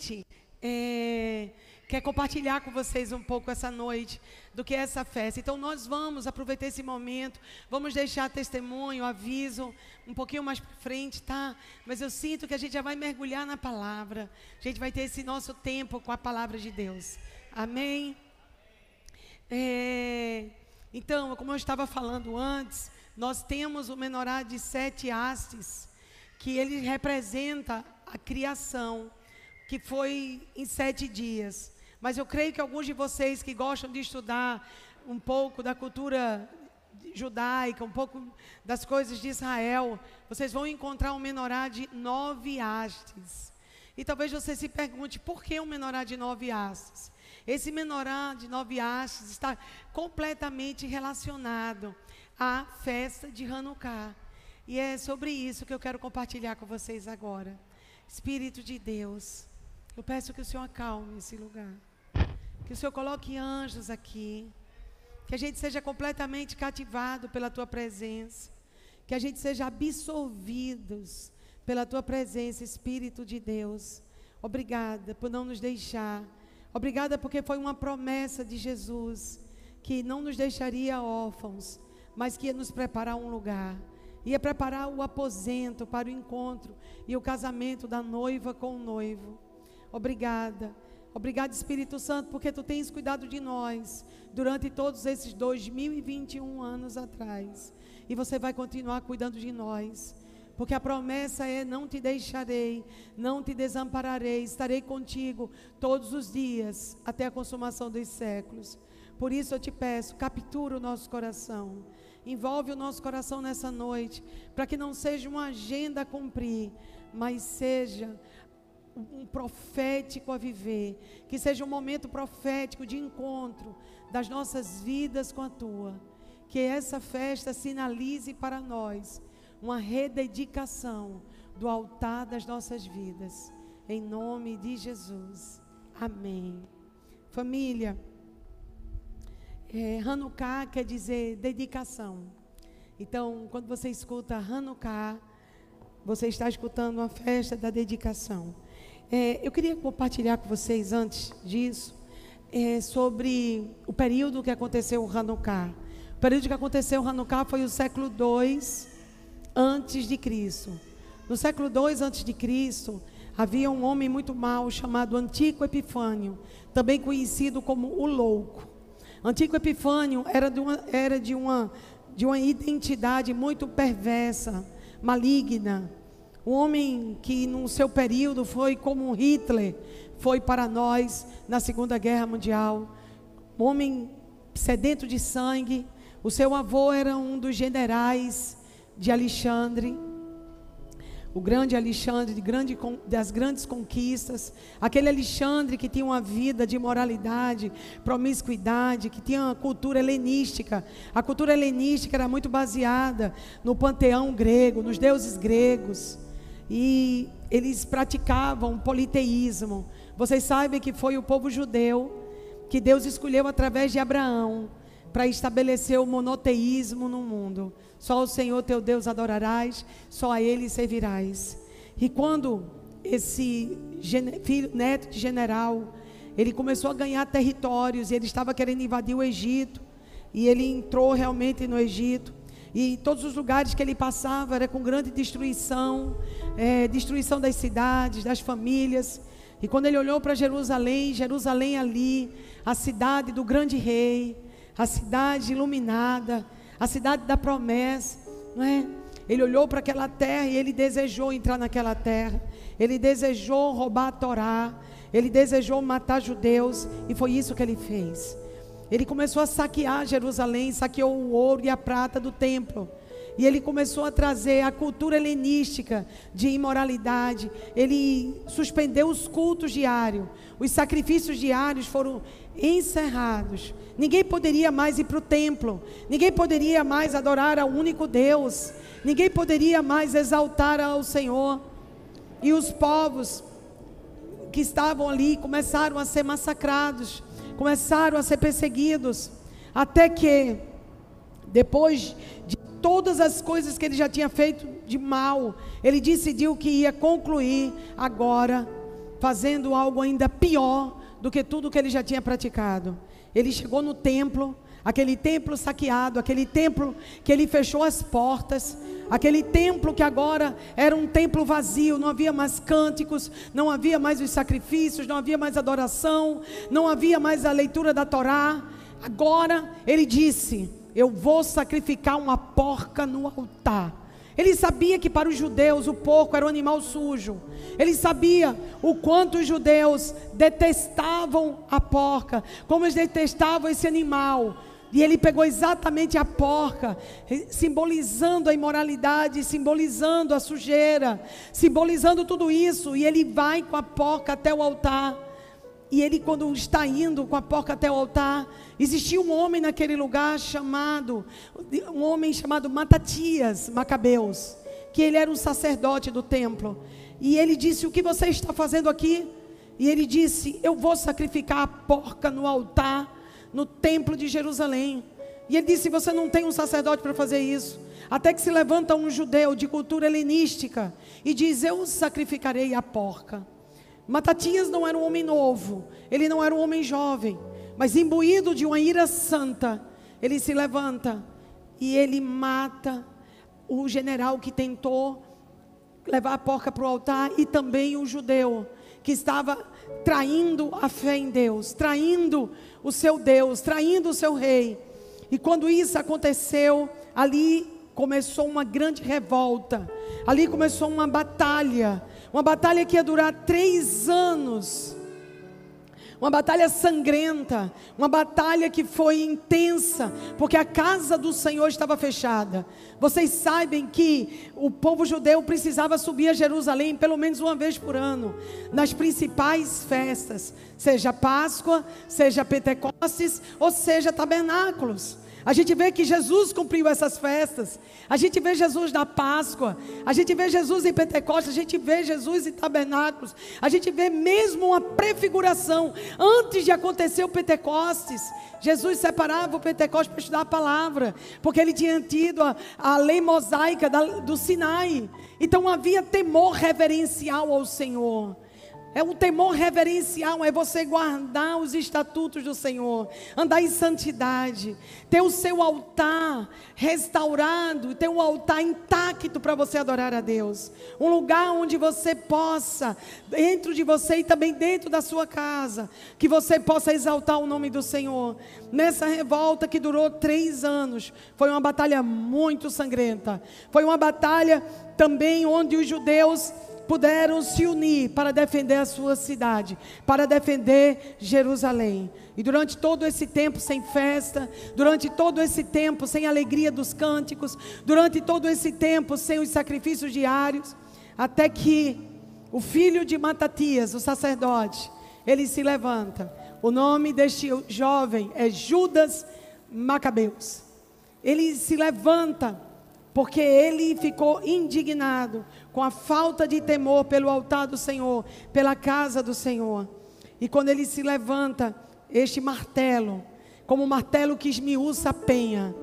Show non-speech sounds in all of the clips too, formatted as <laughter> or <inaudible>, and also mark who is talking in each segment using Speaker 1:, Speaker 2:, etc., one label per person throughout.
Speaker 1: gente é, quer compartilhar com vocês um pouco essa noite do que é essa festa. Então nós vamos aproveitar esse momento, vamos deixar testemunho, aviso um pouquinho mais para frente, tá? Mas eu sinto que a gente já vai mergulhar na palavra. A gente vai ter esse nosso tempo com a palavra de Deus. Amém? É, então, como eu estava falando antes, nós temos o menorá de sete hastes, que ele representa a criação, que foi em sete dias. Mas eu creio que alguns de vocês que gostam de estudar um pouco da cultura judaica, um pouco das coisas de Israel, vocês vão encontrar um menorá de nove hastes. E talvez você se pergunte, por que um menorá de nove hastes? Esse menorá de nove hastes está completamente relacionado à festa de Hanukkah. E é sobre isso que eu quero compartilhar com vocês agora. Espírito de Deus, eu peço que o Senhor acalme esse lugar. Que o Senhor coloque anjos aqui. Que a gente seja completamente cativado pela tua presença. Que a gente seja absorvidos pela tua presença, Espírito de Deus. Obrigada por não nos deixar. Obrigada porque foi uma promessa de Jesus que não nos deixaria órfãos, mas que ia nos preparar um lugar. Ia preparar o aposento para o encontro e o casamento da noiva com o noivo. Obrigada. Obrigado, Espírito Santo, porque tu tens cuidado de nós durante todos esses 2021 anos atrás. E você vai continuar cuidando de nós. Porque a promessa é: não te deixarei, não te desampararei, estarei contigo todos os dias, até a consumação dos séculos. Por isso eu te peço, captura o nosso coração, envolve o nosso coração nessa noite, para que não seja uma agenda a cumprir, mas seja um profético a viver, que seja um momento profético de encontro das nossas vidas com a tua. Que essa festa sinalize para nós uma rededicação do altar das nossas vidas. Em nome de Jesus. Amém. Família, é, Hanukkah quer dizer dedicação. Então, quando você escuta Hanukkah, você está escutando uma festa da dedicação. É, eu queria compartilhar com vocês, antes disso, é, sobre o período que aconteceu o Hanukkah. O período que aconteceu o Hanukkah foi o século II antes de Cristo. No século II antes de Cristo, havia um homem muito mau chamado Antigo Epifânio, também conhecido como o Louco. Antigo Epifânio era de uma, era de uma, de uma identidade muito perversa, maligna, um homem que no seu período foi como Hitler foi para nós na Segunda Guerra Mundial. Um homem sedento de sangue. O seu avô era um dos generais de Alexandre. O grande Alexandre de grande, das grandes conquistas, aquele Alexandre que tinha uma vida de moralidade, promiscuidade, que tinha uma cultura helenística. A cultura helenística era muito baseada no panteão grego, nos deuses gregos e eles praticavam politeísmo. Vocês sabem que foi o povo judeu que Deus escolheu através de Abraão para estabelecer o monoteísmo no mundo. Só o Senhor teu Deus adorarás, só a Ele servirás. E quando esse filho, neto de general, ele começou a ganhar territórios, e ele estava querendo invadir o Egito, e ele entrou realmente no Egito. E todos os lugares que ele passava era com grande destruição, é, destruição das cidades, das famílias. E quando ele olhou para Jerusalém, Jerusalém ali, a cidade do grande rei, a cidade iluminada, a cidade da promessa, não é? Ele olhou para aquela terra e ele desejou entrar naquela terra. Ele desejou roubar a Torá. Ele desejou matar judeus. E foi isso que ele fez. Ele começou a saquear Jerusalém, saqueou o ouro e a prata do templo. E ele começou a trazer a cultura helenística de imoralidade. Ele suspendeu os cultos diários. Os sacrifícios diários foram encerrados. Ninguém poderia mais ir para o templo. Ninguém poderia mais adorar ao único Deus. Ninguém poderia mais exaltar ao Senhor. E os povos que estavam ali começaram a ser massacrados começaram a ser perseguidos, até que, depois de todas as coisas que ele já tinha feito de mal, ele decidiu que ia concluir agora fazendo algo ainda pior do que tudo que ele já tinha praticado. Ele chegou no templo, aquele templo saqueado, aquele templo que ele fechou as portas, aquele templo que agora era um templo vazio, não havia mais cânticos, não havia mais os sacrifícios, não havia mais adoração, não havia mais a leitura da Torá. Agora ele disse: Eu vou sacrificar uma porca no altar. Ele sabia que para os judeus o porco era um animal sujo. Ele sabia o quanto os judeus detestavam a porca, como eles detestavam esse animal. E ele pegou exatamente a porca, simbolizando a imoralidade, simbolizando a sujeira, simbolizando tudo isso. E ele vai com a porca até o altar. E ele, quando está indo com a porca até o altar, existia um homem naquele lugar chamado, um homem chamado Matatias Macabeus, que ele era um sacerdote do templo. E ele disse: O que você está fazendo aqui? E ele disse: Eu vou sacrificar a porca no altar, no templo de Jerusalém. E ele disse: Você não tem um sacerdote para fazer isso. Até que se levanta um judeu de cultura helenística e diz: Eu sacrificarei a porca. Matatias não era um homem novo, ele não era um homem jovem, mas imbuído de uma ira santa, ele se levanta e ele mata o general que tentou levar a porca para o altar e também o judeu que estava traindo a fé em Deus, traindo o seu Deus, traindo o seu rei. E quando isso aconteceu, ali começou uma grande revolta, ali começou uma batalha uma batalha que ia durar três anos. Uma batalha sangrenta, uma batalha que foi intensa, porque a casa do Senhor estava fechada. Vocês sabem que o povo judeu precisava subir a Jerusalém pelo menos uma vez por ano, nas principais festas, seja Páscoa, seja Pentecostes, ou seja tabernáculos. A gente vê que Jesus cumpriu essas festas. A gente vê Jesus na Páscoa. A gente vê Jesus em Pentecostes. A gente vê Jesus em tabernáculos. A gente vê mesmo uma prefiguração. Antes de acontecer o Pentecostes, Jesus separava o Pentecostes para estudar a palavra. Porque ele tinha tido a, a lei mosaica da, do Sinai. Então havia temor reverencial ao Senhor. É um temor reverencial, é você guardar os estatutos do Senhor, andar em santidade, ter o seu altar restaurado, ter um altar intacto para você adorar a Deus. Um lugar onde você possa, dentro de você e também dentro da sua casa, que você possa exaltar o nome do Senhor. Nessa revolta que durou três anos, foi uma batalha muito sangrenta, foi uma batalha também onde os judeus puderam se unir para defender a sua cidade, para defender Jerusalém. E durante todo esse tempo sem festa, durante todo esse tempo sem alegria dos cânticos, durante todo esse tempo sem os sacrifícios diários, até que o filho de Matatias, o sacerdote, ele se levanta. O nome deste jovem é Judas Macabeus. Ele se levanta porque ele ficou indignado com a falta de temor pelo altar do Senhor, pela casa do Senhor. E quando ele se levanta, este martelo, como o martelo que esmiuça a penha,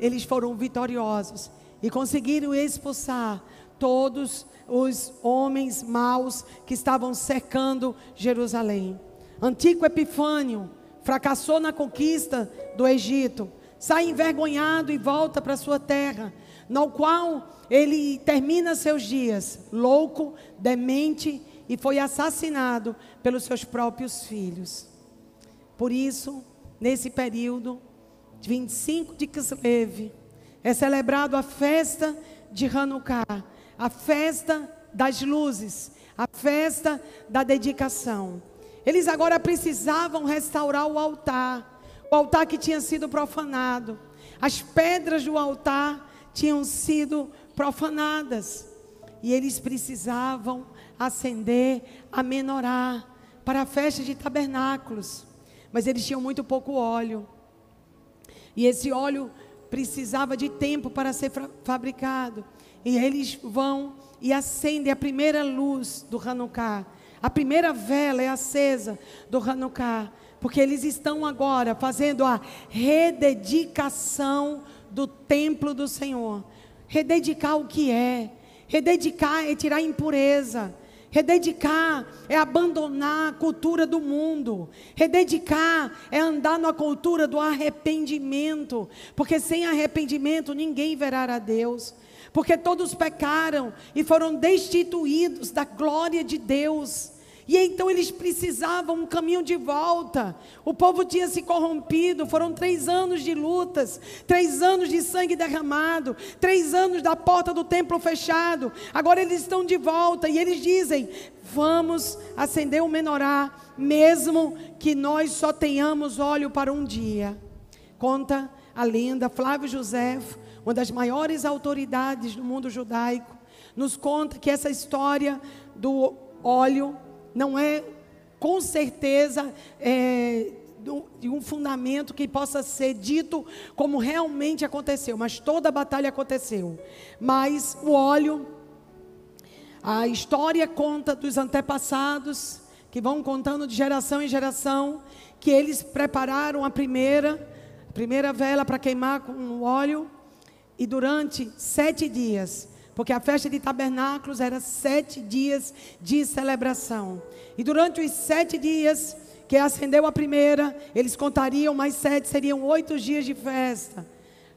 Speaker 1: eles foram vitoriosos e conseguiram expulsar todos os homens maus que estavam cercando Jerusalém. Antigo Epifânio fracassou na conquista do Egito, sai envergonhado e volta para sua terra no qual ele termina seus dias louco, demente e foi assassinado pelos seus próprios filhos. Por isso, nesse período, 25 de Kislev, é celebrado a festa de Hanukkah, a festa das luzes, a festa da dedicação. Eles agora precisavam restaurar o altar, o altar que tinha sido profanado. As pedras do altar tinham sido profanadas. E eles precisavam acender a menorá para a festa de tabernáculos. Mas eles tinham muito pouco óleo. E esse óleo precisava de tempo para ser fabricado. E eles vão e acendem a primeira luz do Hanukkah. A primeira vela é acesa do Hanukkah. Porque eles estão agora fazendo a rededicação do templo do Senhor. Rededicar o que é. Rededicar é tirar a impureza. Rededicar é abandonar a cultura do mundo. Rededicar é andar na cultura do arrependimento. Porque sem arrependimento ninguém verá a Deus. Porque todos pecaram e foram destituídos da glória de Deus. E então eles precisavam um caminho de volta. O povo tinha se corrompido. Foram três anos de lutas, três anos de sangue derramado, três anos da porta do templo fechado. Agora eles estão de volta e eles dizem: Vamos acender o menorá, mesmo que nós só tenhamos óleo para um dia. Conta a lenda, Flávio José, uma das maiores autoridades do mundo judaico, nos conta que essa história do óleo não é com certeza é, de um fundamento que possa ser dito como realmente aconteceu, mas toda a batalha aconteceu. Mas o óleo, a história conta dos antepassados, que vão contando de geração em geração, que eles prepararam a primeira, a primeira vela para queimar com o óleo, e durante sete dias porque a festa de tabernáculos era sete dias de celebração. E durante os sete dias que acendeu a primeira, eles contariam mais sete, seriam oito dias de festa.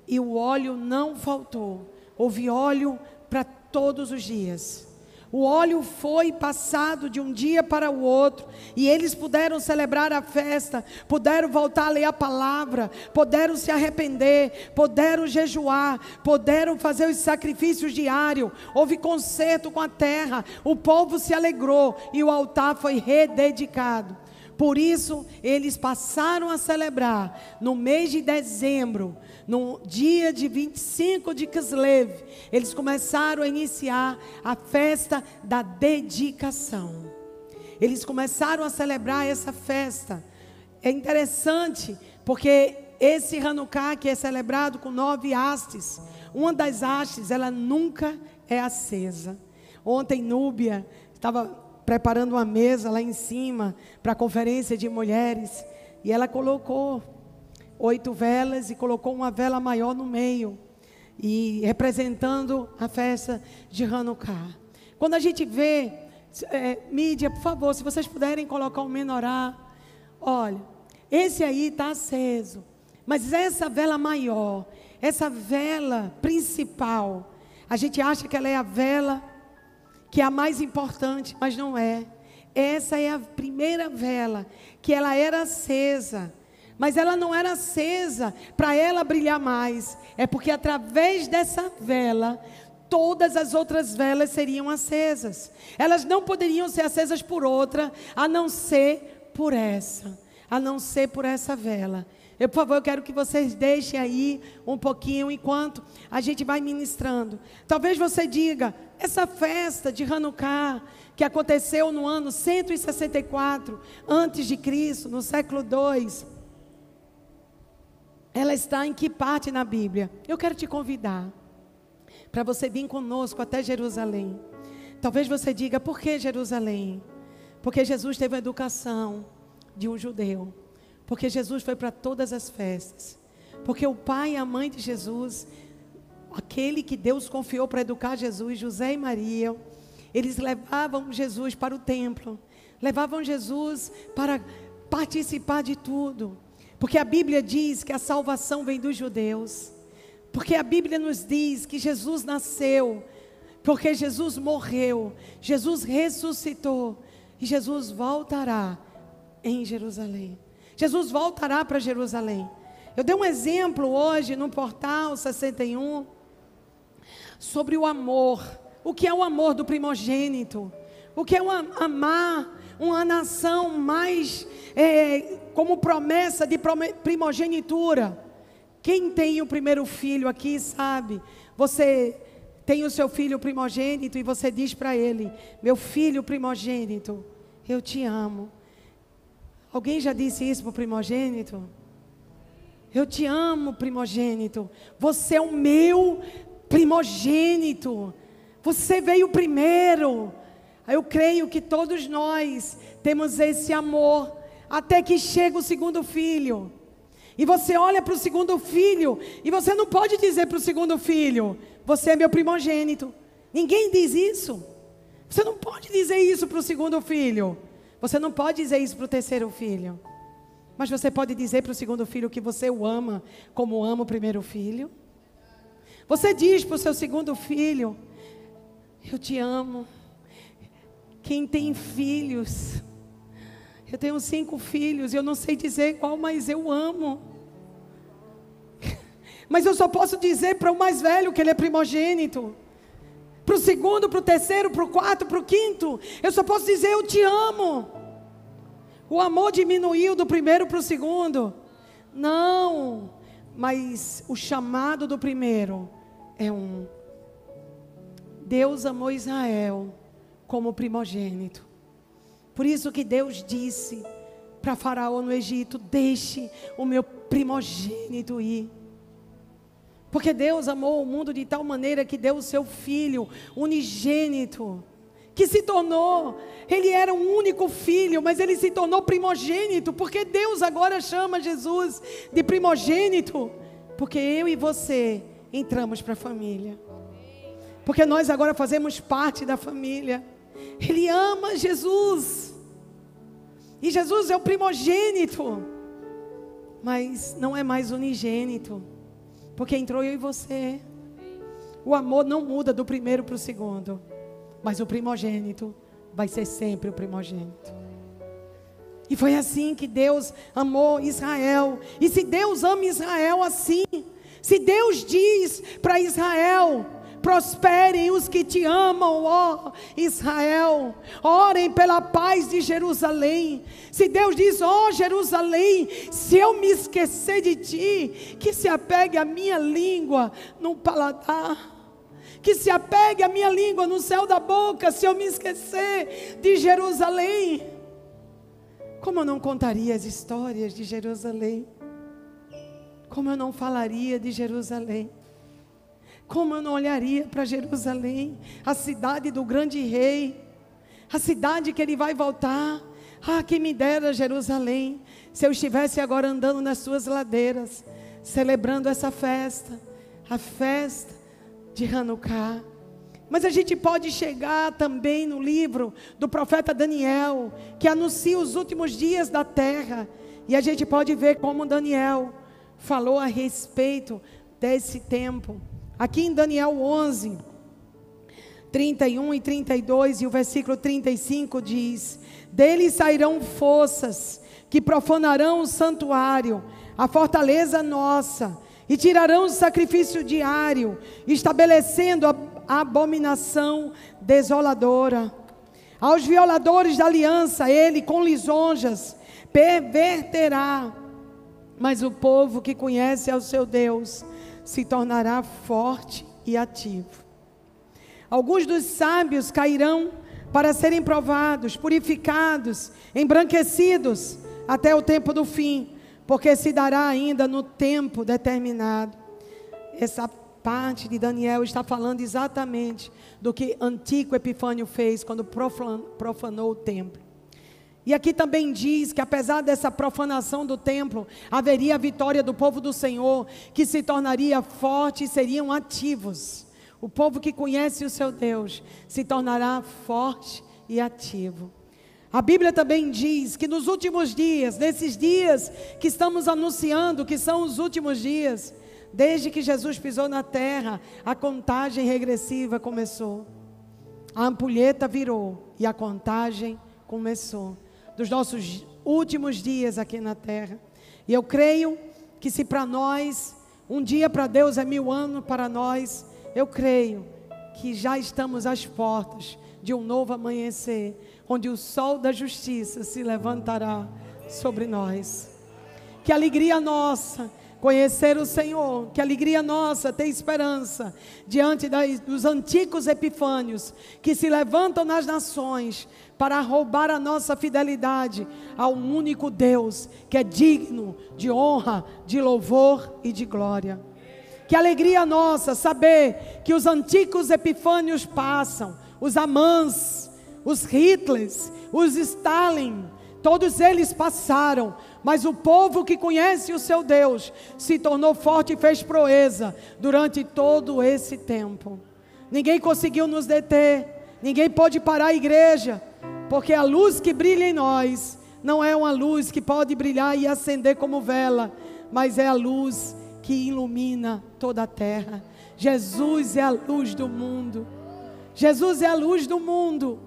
Speaker 1: E o óleo não faltou. Houve óleo para todos os dias. O óleo foi passado de um dia para o outro, e eles puderam celebrar a festa, puderam voltar a ler a palavra, puderam se arrepender, puderam jejuar, puderam fazer os sacrifícios diários. Houve conserto com a terra, o povo se alegrou e o altar foi rededicado. Por isso, eles passaram a celebrar no mês de dezembro no dia de 25 de Kislev, eles começaram a iniciar a festa da dedicação. Eles começaram a celebrar essa festa. É interessante, porque esse Hanukkah que é celebrado com nove hastes, uma das hastes, ela nunca é acesa. Ontem, Núbia estava preparando uma mesa lá em cima para a conferência de mulheres, e ela colocou oito velas e colocou uma vela maior no meio, e representando a festa de Hanukkah. Quando a gente vê, é, mídia, por favor, se vocês puderem colocar um menorá, olha, esse aí está aceso, mas essa vela maior, essa vela principal, a gente acha que ela é a vela que é a mais importante, mas não é. Essa é a primeira vela que ela era acesa mas ela não era acesa para ela brilhar mais. É porque através dessa vela, todas as outras velas seriam acesas. Elas não poderiam ser acesas por outra, a não ser por essa, a não ser por essa vela. Eu, por favor, eu quero que vocês deixem aí um pouquinho enquanto a gente vai ministrando. Talvez você diga, essa festa de Hanukkah que aconteceu no ano 164 antes de Cristo, no século 2, ela está em que parte na Bíblia? Eu quero te convidar para você vir conosco até Jerusalém. Talvez você diga, por que Jerusalém? Porque Jesus teve a educação de um judeu. Porque Jesus foi para todas as festas. Porque o pai e a mãe de Jesus, aquele que Deus confiou para educar Jesus, José e Maria, eles levavam Jesus para o templo, levavam Jesus para participar de tudo. Porque a Bíblia diz que a salvação vem dos judeus. Porque a Bíblia nos diz que Jesus nasceu. Porque Jesus morreu. Jesus ressuscitou. E Jesus voltará em Jerusalém. Jesus voltará para Jerusalém. Eu dei um exemplo hoje no portal 61 sobre o amor. O que é o amor do primogênito? O que é o amar uma nação mais é, como promessa de primogenitura. Quem tem o primeiro filho aqui sabe, você tem o seu filho primogênito e você diz para ele: Meu filho primogênito, eu te amo. Alguém já disse isso para o primogênito? Eu te amo, primogênito. Você é o meu primogênito. Você veio primeiro. Eu creio que todos nós temos esse amor até que chega o segundo filho. E você olha para o segundo filho e você não pode dizer para o segundo filho: Você é meu primogênito. Ninguém diz isso. Você não pode dizer isso para o segundo filho. Você não pode dizer isso para o terceiro filho. Mas você pode dizer para o segundo filho que você o ama como ama o primeiro filho. Você diz para o seu segundo filho: Eu te amo. Quem tem filhos, eu tenho cinco filhos, eu não sei dizer qual, mas eu amo. <laughs> Mas eu só posso dizer para o mais velho que ele é primogênito para o segundo, para o terceiro, para o quarto, para o quinto. Eu só posso dizer eu te amo. O amor diminuiu do primeiro para o segundo. Não, mas o chamado do primeiro é um. Deus amou Israel como primogênito. Por isso que Deus disse para Faraó no Egito: Deixe o meu primogênito ir. Porque Deus amou o mundo de tal maneira que deu o seu filho unigênito, que se tornou, ele era um único filho, mas ele se tornou primogênito, porque Deus agora chama Jesus de primogênito, porque eu e você entramos para a família. Porque nós agora fazemos parte da família. Ele ama Jesus. E Jesus é o primogênito, mas não é mais unigênito. Porque entrou eu e você. O amor não muda do primeiro para o segundo. Mas o primogênito vai ser sempre o primogênito. E foi assim que Deus amou Israel. E se Deus ama Israel assim, se Deus diz para Israel: prosperem os que te amam, ó Israel. Orem pela paz de Jerusalém. Se Deus diz, ó Jerusalém, se eu me esquecer de ti, que se apegue a minha língua no paladar. Que se apegue a minha língua no céu da boca, se eu me esquecer de Jerusalém. Como eu não contaria as histórias de Jerusalém? Como eu não falaria de Jerusalém? Como eu não olharia para Jerusalém, a cidade do grande rei, a cidade que ele vai voltar. Ah, quem me dera Jerusalém, se eu estivesse agora andando nas suas ladeiras, celebrando essa festa, a festa de Hanukkah. Mas a gente pode chegar também no livro do profeta Daniel, que anuncia os últimos dias da terra, e a gente pode ver como Daniel falou a respeito desse tempo. Aqui em Daniel 11, 31 e 32 e o versículo 35 diz: Deles sairão forças que profanarão o santuário, a fortaleza nossa, e tirarão o sacrifício diário, estabelecendo a abominação desoladora. Aos violadores da aliança, ele com lisonjas perverterá. Mas o povo que conhece ao seu Deus se tornará forte e ativo. Alguns dos sábios cairão para serem provados, purificados, embranquecidos até o tempo do fim, porque se dará ainda no tempo determinado. Essa parte de Daniel está falando exatamente do que Antigo Epifânio fez quando profanou o templo. E aqui também diz que apesar dessa profanação do templo, haveria a vitória do povo do Senhor, que se tornaria forte e seriam ativos. O povo que conhece o seu Deus se tornará forte e ativo. A Bíblia também diz que nos últimos dias, nesses dias que estamos anunciando, que são os últimos dias, desde que Jesus pisou na terra, a contagem regressiva começou. A ampulheta virou e a contagem começou dos nossos últimos dias aqui na terra. E eu creio que se para nós, um dia para Deus é mil anos para nós, eu creio que já estamos às portas de um novo amanhecer, onde o sol da justiça se levantará sobre nós. Que alegria nossa conhecer o Senhor, que alegria nossa ter esperança diante das, dos antigos epifânios que se levantam nas nações para roubar a nossa fidelidade ao único Deus que é digno de honra, de louvor e de glória. Que alegria nossa saber que os antigos epifânios passam, os Amãs, os Hitlers, os Stalin, todos eles passaram, mas o povo que conhece o seu Deus se tornou forte e fez proeza durante todo esse tempo. Ninguém conseguiu nos deter, Ninguém pode parar a igreja, porque a luz que brilha em nós não é uma luz que pode brilhar e acender como vela, mas é a luz que ilumina toda a terra. Jesus é a luz do mundo. Jesus é a luz do mundo.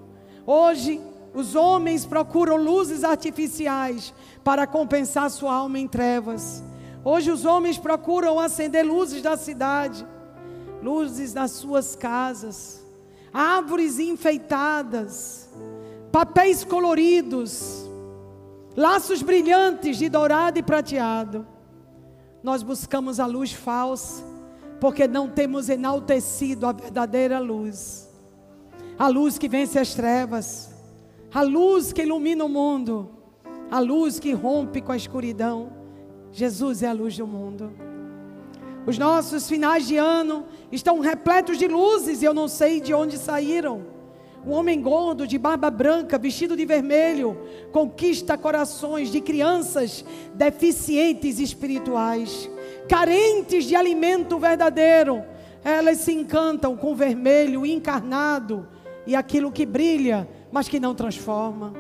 Speaker 1: Hoje, os homens procuram luzes artificiais para compensar sua alma em trevas. Hoje, os homens procuram acender luzes da cidade, luzes nas suas casas, árvores enfeitadas, papéis coloridos, laços brilhantes de dourado e prateado. Nós buscamos a luz falsa, porque não temos enaltecido a verdadeira luz, a luz que vence as trevas, a luz que ilumina o mundo, a luz que rompe com a escuridão. Jesus é a luz do mundo. Os nossos finais de ano estão repletos de luzes e eu não sei de onde saíram. Um homem gordo, de barba branca, vestido de vermelho, conquista corações de crianças deficientes espirituais, carentes de alimento verdadeiro. Elas se encantam com o vermelho encarnado e aquilo que brilha, mas que não transforma.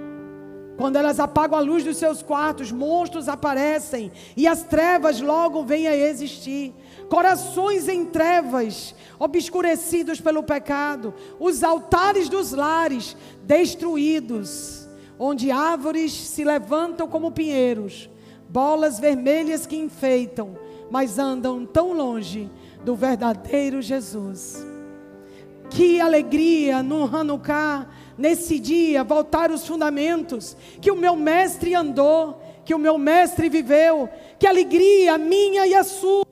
Speaker 1: Quando elas apagam a luz dos seus quartos, monstros aparecem e as trevas logo vêm a existir corações em trevas, obscurecidos pelo pecado, os altares dos lares destruídos, onde árvores se levantam como pinheiros, bolas vermelhas que enfeitam, mas andam tão longe do verdadeiro Jesus. Que alegria no Hanukkah, nesse dia, voltar os fundamentos que o meu mestre andou, que o meu mestre viveu, que alegria minha e a sua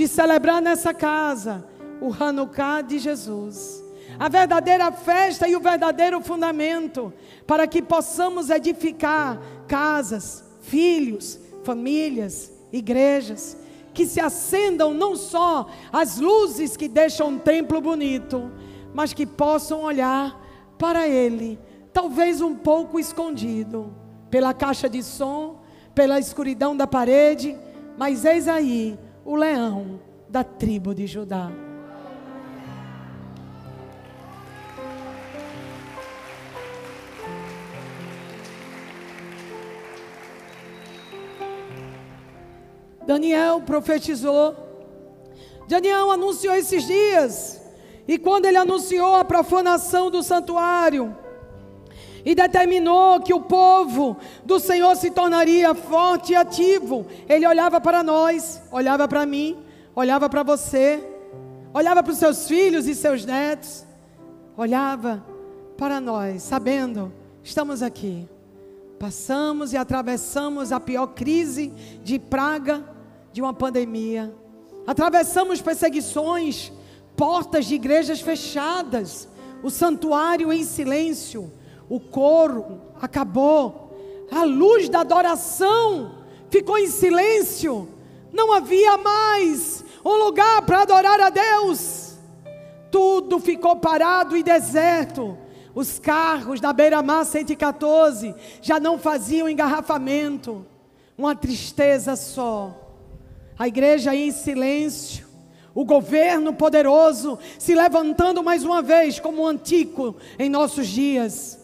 Speaker 1: de celebrar nessa casa o Hanukkah de Jesus. A verdadeira festa e o verdadeiro fundamento para que possamos edificar casas, filhos, famílias, igrejas, que se acendam não só as luzes que deixam um templo bonito, mas que possam olhar para ele, talvez um pouco escondido, pela caixa de som, pela escuridão da parede, mas eis aí o leão da tribo de Judá. Daniel profetizou. Daniel anunciou esses dias. E quando ele anunciou a profanação do santuário, e determinou que o povo do Senhor se tornaria forte e ativo. Ele olhava para nós, olhava para mim, olhava para você, olhava para os seus filhos e seus netos, olhava para nós, sabendo, estamos aqui. Passamos e atravessamos a pior crise de praga de uma pandemia. Atravessamos perseguições, portas de igrejas fechadas, o santuário em silêncio o coro acabou, a luz da adoração ficou em silêncio, não havia mais um lugar para adorar a Deus, tudo ficou parado e deserto. Os carros da beira-mar 114 já não faziam engarrafamento, uma tristeza só. A igreja em silêncio, o governo poderoso se levantando mais uma vez como um antigo em nossos dias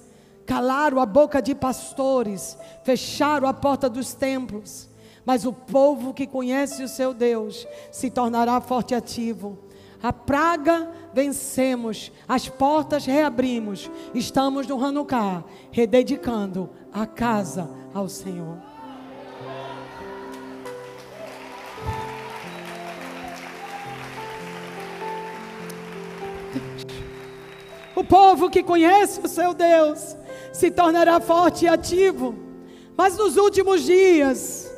Speaker 1: calaram a boca de pastores, fecharam a porta dos templos. Mas o povo que conhece o seu Deus se tornará forte e ativo. A praga vencemos, as portas reabrimos. Estamos no Hanukkah, rededicando a casa ao Senhor. O povo que conhece o seu Deus se tornará forte e ativo. Mas nos últimos dias,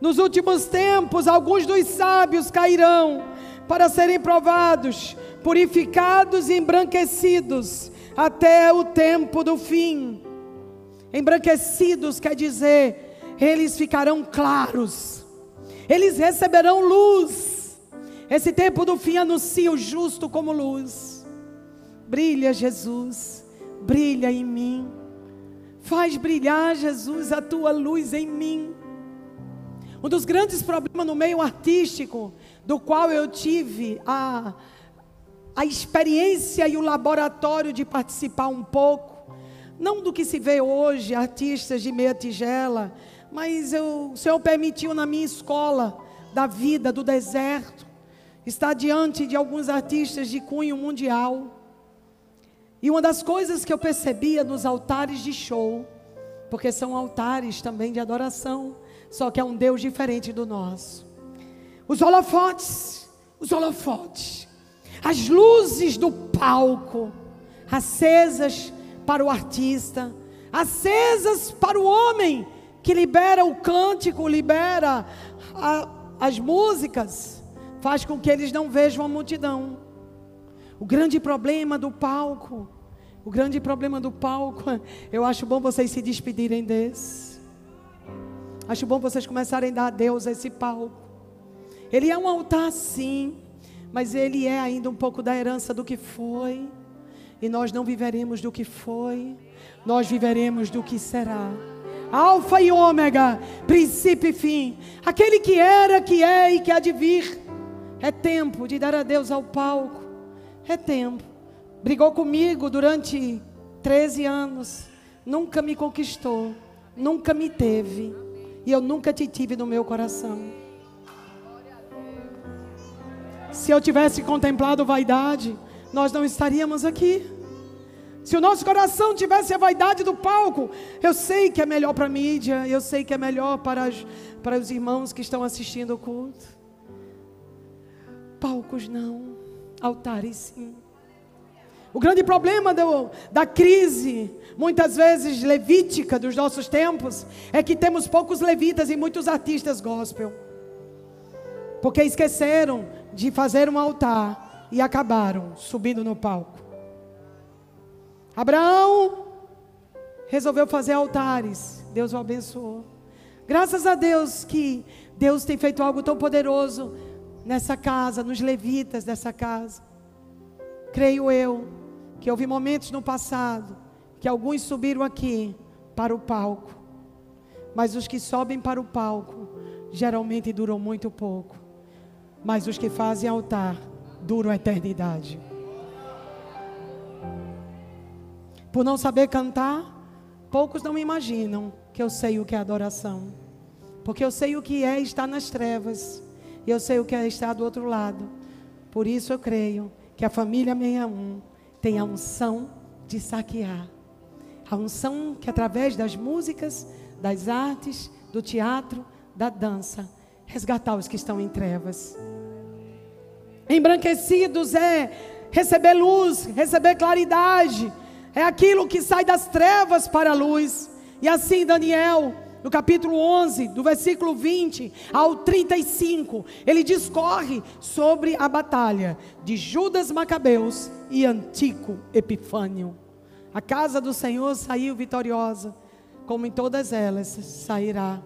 Speaker 1: nos últimos tempos, alguns dos sábios cairão para serem provados, purificados e embranquecidos até o tempo do fim. Embranquecidos quer dizer, eles ficarão claros, eles receberão luz. Esse tempo do fim anuncia o justo como luz. Brilha, Jesus, brilha em mim. Faz brilhar, Jesus, a tua luz em mim. Um dos grandes problemas no meio artístico, do qual eu tive a a experiência e o laboratório de participar um pouco, não do que se vê hoje, artistas de meia tigela, mas eu, o Senhor permitiu na minha escola da vida, do deserto, estar diante de alguns artistas de cunho mundial. E uma das coisas que eu percebia nos altares de show, porque são altares também de adoração, só que é um Deus diferente do nosso. Os holofotes, os holofotes, as luzes do palco, acesas para o artista, acesas para o homem que libera o cântico, libera a, as músicas, faz com que eles não vejam a multidão. O grande problema do palco, o grande problema do palco, <laughs> eu acho bom vocês se despedirem desse. Acho bom vocês começarem a dar a Deus esse palco. Ele é um altar sim, mas ele é ainda um pouco da herança do que foi. E nós não viveremos do que foi, nós viveremos do que será. Alfa e ômega, princípio e fim. Aquele que era, que é e que há de vir. É tempo de dar a Deus ao palco. É tempo. Brigou comigo durante 13 anos. Nunca me conquistou. Nunca me teve. E eu nunca te tive no meu coração. Se eu tivesse contemplado vaidade, nós não estaríamos aqui. Se o nosso coração tivesse a vaidade do palco, eu sei que é melhor para a mídia, eu sei que é melhor para, as, para os irmãos que estão assistindo o culto. Palcos não, altares sim. O grande problema do, da crise, muitas vezes levítica dos nossos tempos, é que temos poucos levitas e muitos artistas gospel. Porque esqueceram de fazer um altar e acabaram subindo no palco. Abraão resolveu fazer altares. Deus o abençoou. Graças a Deus que Deus tem feito algo tão poderoso nessa casa, nos levitas dessa casa. Creio eu que houve momentos no passado que alguns subiram aqui para o palco, mas os que sobem para o palco geralmente duram muito pouco, mas os que fazem altar duram a eternidade. Por não saber cantar, poucos não imaginam que eu sei o que é adoração. Porque eu sei o que é estar nas trevas. E eu sei o que é estar do outro lado. Por isso eu creio que a família 61 tem a unção de saquear. A unção que através das músicas, das artes, do teatro, da dança, resgatar os que estão em trevas. Embranquecidos é receber luz, receber claridade é aquilo que sai das trevas para a luz. E assim, Daniel, no capítulo 11, do versículo 20 ao 35, ele discorre sobre a batalha de Judas Macabeus e Antico Epifânio. A casa do Senhor saiu vitoriosa, como em todas elas sairá.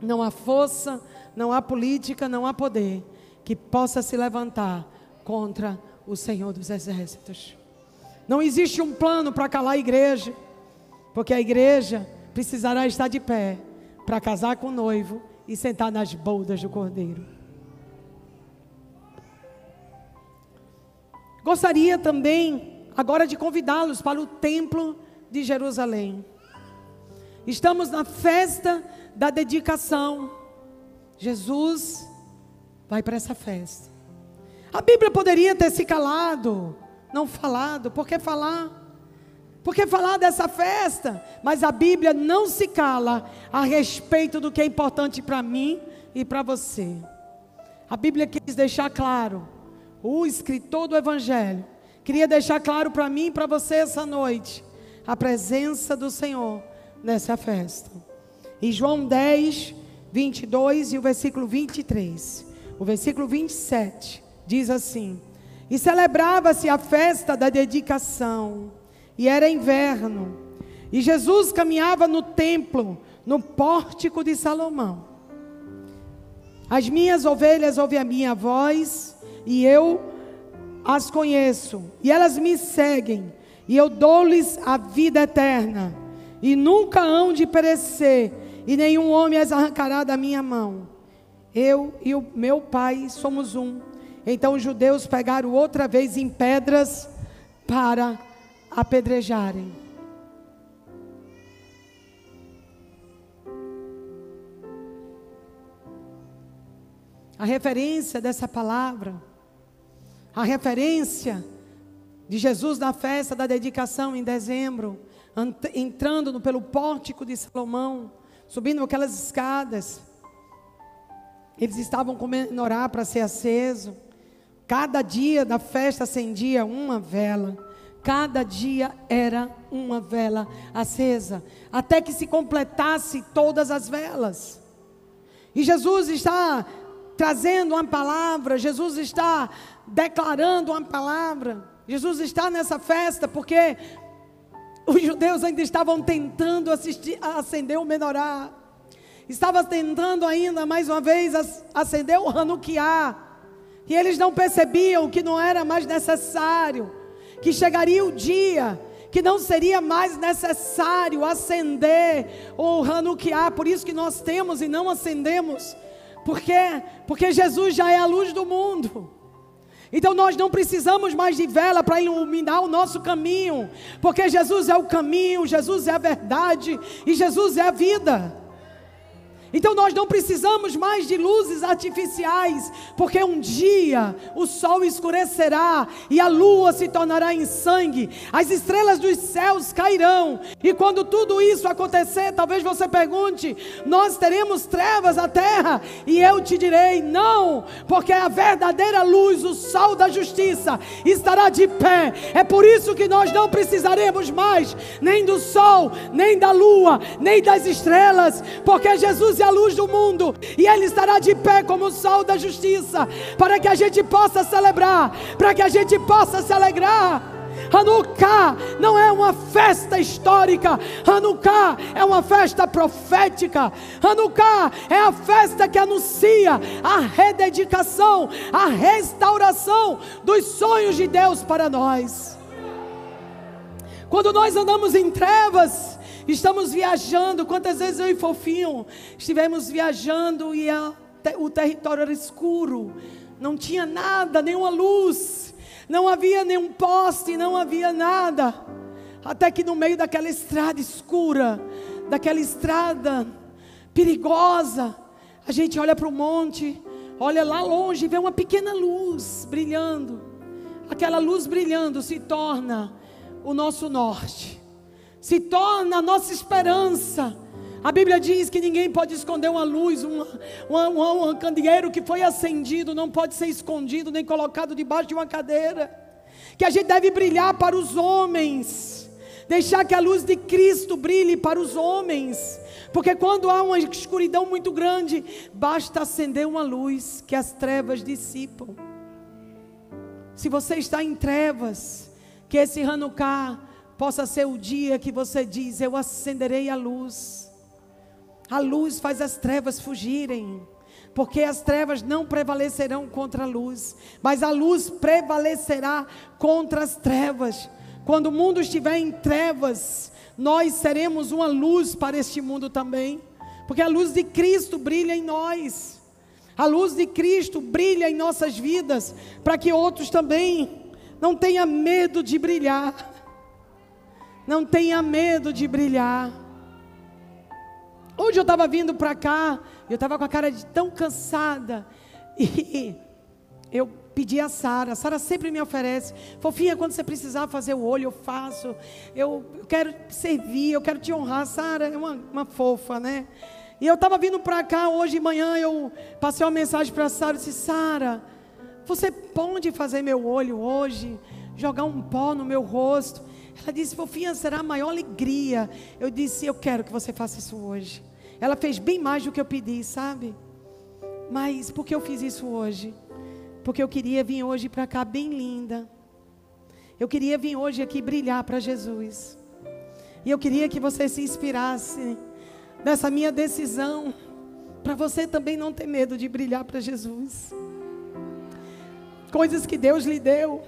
Speaker 1: Não há força, não há política, não há poder que possa se levantar contra o Senhor dos Exércitos. Não existe um plano para calar a igreja, porque a igreja precisará estar de pé para casar com o noivo e sentar nas boldas do cordeiro. Gostaria também agora de convidá-los para o templo de Jerusalém. Estamos na festa da dedicação. Jesus vai para essa festa. A Bíblia poderia ter se calado não falado. Por que falar? Por que falar dessa festa? Mas a Bíblia não se cala a respeito do que é importante para mim e para você. A Bíblia quis deixar claro, o escritor do Evangelho, queria deixar claro para mim e para você essa noite, a presença do Senhor nessa festa. Em João 10, 22 e o versículo 23. O versículo 27 diz assim: e celebrava-se a festa da dedicação. E era inverno. E Jesus caminhava no templo, no pórtico de Salomão. As minhas ovelhas ouvem a minha voz, e eu as conheço, e elas me seguem, e eu dou-lhes a vida eterna, e nunca hão de perecer, e nenhum homem as arrancará da minha mão. Eu e o meu Pai somos um Então os judeus pegaram outra vez em pedras para apedrejarem. A referência dessa palavra, a referência de Jesus na festa da dedicação em dezembro, entrando pelo pórtico de Salomão, subindo aquelas escadas. Eles estavam com menorá para ser aceso. Cada dia da festa acendia uma vela. Cada dia era uma vela acesa, até que se completasse todas as velas. E Jesus está trazendo uma palavra, Jesus está declarando uma palavra. Jesus está nessa festa porque os judeus ainda estavam tentando assistir, acender o menorá. Estava tentando ainda mais uma vez acender o Hanukkah. E eles não percebiam que não era mais necessário, que chegaria o dia que não seria mais necessário acender o Hanukkah, por isso que nós temos e não acendemos. Por quê? Porque Jesus já é a luz do mundo. Então nós não precisamos mais de vela para iluminar o nosso caminho, porque Jesus é o caminho, Jesus é a verdade e Jesus é a vida. Então nós não precisamos mais de luzes artificiais, porque um dia o sol escurecerá e a lua se tornará em sangue, as estrelas dos céus cairão. E quando tudo isso acontecer, talvez você pergunte: nós teremos trevas na terra? E eu te direi: não, porque a verdadeira luz, o sol da justiça, estará de pé. É por isso que nós não precisaremos mais nem do sol, nem da lua, nem das estrelas, porque Jesus é a luz do mundo, e Ele estará de pé como o sol da justiça, para que a gente possa celebrar, para que a gente possa se alegrar. Hanukkah não é uma festa histórica, Hanukkah é uma festa profética, Hanukkah é a festa que anuncia a rededicação, a restauração dos sonhos de Deus para nós. Quando nós andamos em trevas, Estamos viajando. Quantas vezes eu e Fofinho estivemos viajando e a, o território era escuro. Não tinha nada, nenhuma luz. Não havia nenhum poste, não havia nada. Até que no meio daquela estrada escura, daquela estrada perigosa, a gente olha para o monte, olha lá longe e vê uma pequena luz brilhando. Aquela luz brilhando se torna o nosso norte se torna a nossa esperança. A Bíblia diz que ninguém pode esconder uma luz, um, um, um candeeiro que foi acendido, não pode ser escondido nem colocado debaixo de uma cadeira. Que a gente deve brilhar para os homens, deixar que a luz de Cristo brilhe para os homens. Porque quando há uma escuridão muito grande, basta acender uma luz que as trevas dissipam. Se você está em trevas, que esse Hanukkah possa ser o dia que você diz: Eu acenderei a luz. A luz faz as trevas fugirem, porque as trevas não prevalecerão contra a luz, mas a luz prevalecerá contra as trevas. Quando o mundo estiver em trevas, nós seremos uma luz para este mundo também, porque a luz de Cristo brilha em nós. A luz de Cristo brilha em nossas vidas, para que outros também não tenham medo de brilhar. Não tenha medo de brilhar. Hoje eu estava vindo para cá, eu estava com a cara de tão cansada. <laughs> E eu pedi a Sara. A Sara sempre me oferece. Fofinha, quando você precisar fazer o olho, eu faço. Eu, quero servir, eu quero te honrar. Sara é uma, uma fofa, né? E eu estava vindo para cá hoje de manhã, eu passei uma mensagem para a Sara disse: Sara, você pode fazer meu olho hoje? Jogar um pó no meu rosto? Ela disse, fofinha, será a maior alegria. Eu disse, eu quero que você faça isso hoje. Ela fez bem mais do que eu pedi, sabe? Mas por que eu fiz isso hoje? Porque eu queria vir hoje para cá bem linda. Eu queria vir hoje aqui brilhar para Jesus. E eu queria que você se inspirasse nessa minha decisão. Para você também não ter medo de brilhar para Jesus. Coisas que Deus lhe deu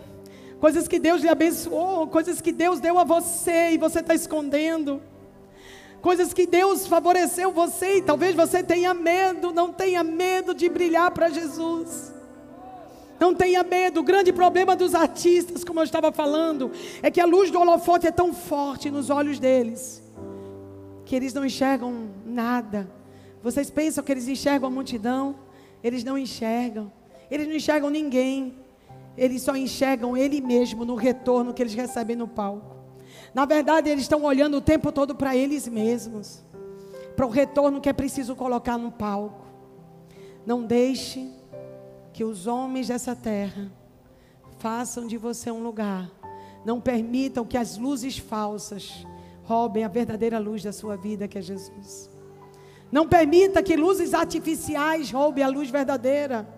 Speaker 1: coisas que Deus lhe abençoou, coisas que Deus deu a você e você está escondendo, coisas que Deus favoreceu você e talvez você tenha medo, não tenha medo de brilhar para Jesus. Não tenha medo. O grande problema dos artistas, como eu estava falando, é que a luz do holofote é tão forte nos olhos deles que eles não enxergam nada. Vocês pensam que eles enxergam a multidão? Eles não enxergam. Eles não enxergam ninguém. Eles só enxergam ele mesmo no retorno que eles recebem no palco. Na verdade, eles estão olhando o tempo todo para eles mesmos, para o retorno que é preciso colocar no palco. Não deixe que os homens dessa terra façam de você um lugar. Não permitam que as luzes falsas roubem a verdadeira luz da sua vida, que é Jesus. Não permita que luzes artificiais roubem a luz verdadeira.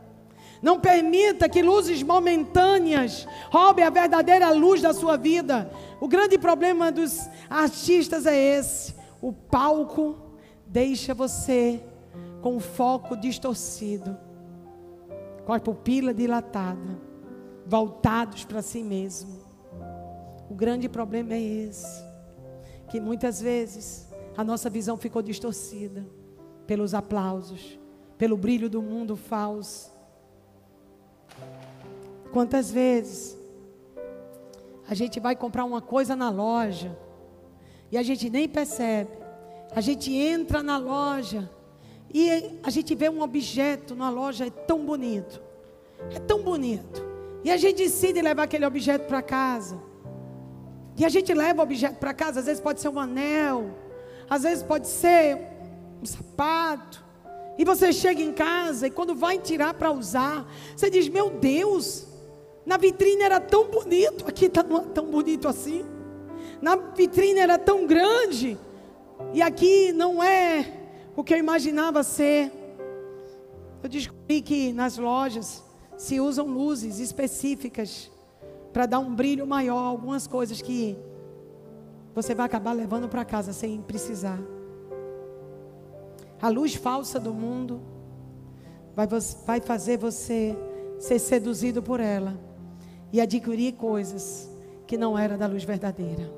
Speaker 1: Não permita que luzes momentâneas roubem a verdadeira luz da sua vida. O grande problema dos artistas é esse: o palco deixa você com o foco distorcido com a pupila dilatada, voltados para si mesmo. O grande problema é esse, que muitas vezes a nossa visão ficou distorcida pelos aplausos, pelo brilho do mundo falso. Quantas vezes a gente vai comprar uma coisa na loja e a gente nem percebe. A gente entra na loja e a gente vê um objeto na loja, é tão bonito. É tão bonito. E a gente decide levar aquele objeto para casa. E a gente leva o objeto para casa, às vezes pode ser um anel, às vezes pode ser um sapato. E você chega em casa e quando vai tirar para usar, você diz: Meu Deus, na vitrine era tão bonito, aqui está tão bonito assim. Na vitrine era tão grande, e aqui não é o que eu imaginava ser. Eu descobri que nas lojas se usam luzes específicas para dar um brilho maior, algumas coisas que você vai acabar levando para casa sem precisar. A luz falsa do mundo vai, vai fazer você ser seduzido por ela e adquirir coisas que não era da luz verdadeira.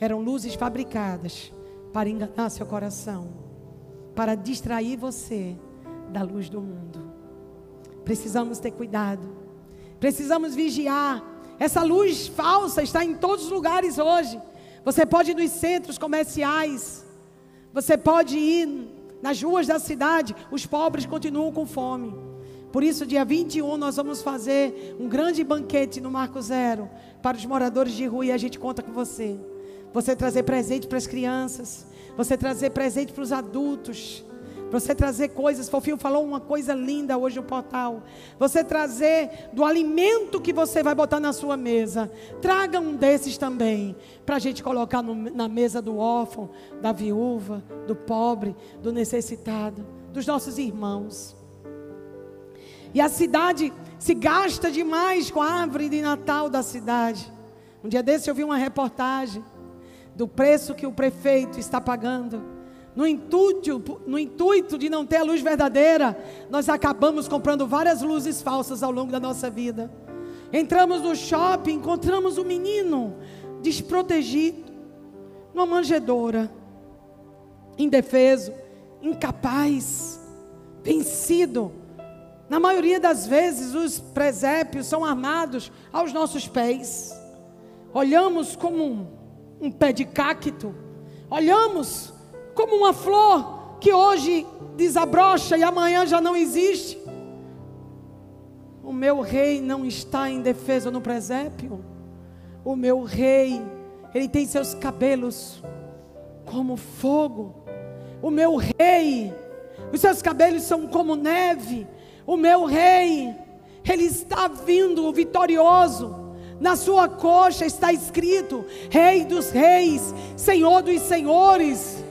Speaker 1: Eram luzes fabricadas para enganar seu coração para distrair você da luz do mundo. Precisamos ter cuidado. Precisamos vigiar. Essa luz falsa está em todos os lugares hoje. Você pode ir nos centros comerciais. Você pode ir nas ruas da cidade. Os pobres continuam com fome. Por isso, dia 21, nós vamos fazer um grande banquete no Marco Zero para os moradores de rua e a gente conta com você. Você trazer presente para as crianças, você trazer presente para os adultos, você trazer coisas. Fofinho falou uma coisa linda hoje no portal. Você trazer do alimento que você vai botar na sua mesa. Traga um desses também. Para a gente colocar no, na mesa do órfão, da viúva, do pobre, do necessitado, dos nossos irmãos. E a cidade se gasta demais com a árvore de Natal da cidade. Um dia desse eu vi uma reportagem do preço que o prefeito está pagando. No intuito, no intuito de não ter a luz verdadeira, nós acabamos comprando várias luzes falsas ao longo da nossa vida. Entramos no shopping, encontramos um menino desprotegido, numa manjedoura, indefeso, incapaz, vencido. Na maioria das vezes, os presépios são armados aos nossos pés. Olhamos como um um pé de cacto. Olhamos como uma flor que hoje desabrocha e amanhã já não existe. O meu rei não está em defesa no presépio. O meu rei, ele tem seus cabelos como fogo. O meu rei, os seus cabelos são como neve. O meu rei, ele está vindo vitorioso. Na sua coxa está escrito: Rei dos Reis, Senhor dos Senhores.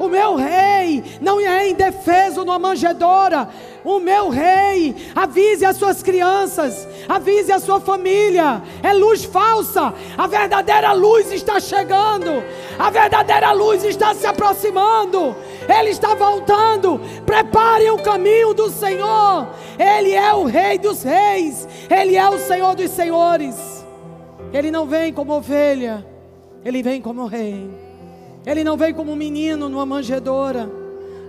Speaker 1: O meu rei não é indefeso numa manjedoura. O meu rei, avise as suas crianças, avise a sua família. É luz falsa. A verdadeira luz está chegando. A verdadeira luz está se aproximando. Ele está voltando. Prepare o caminho do Senhor. Ele é o Rei dos Reis. Ele é o Senhor dos Senhores. Ele não vem como ovelha. Ele vem como rei. Ele não veio como um menino numa manjedoura.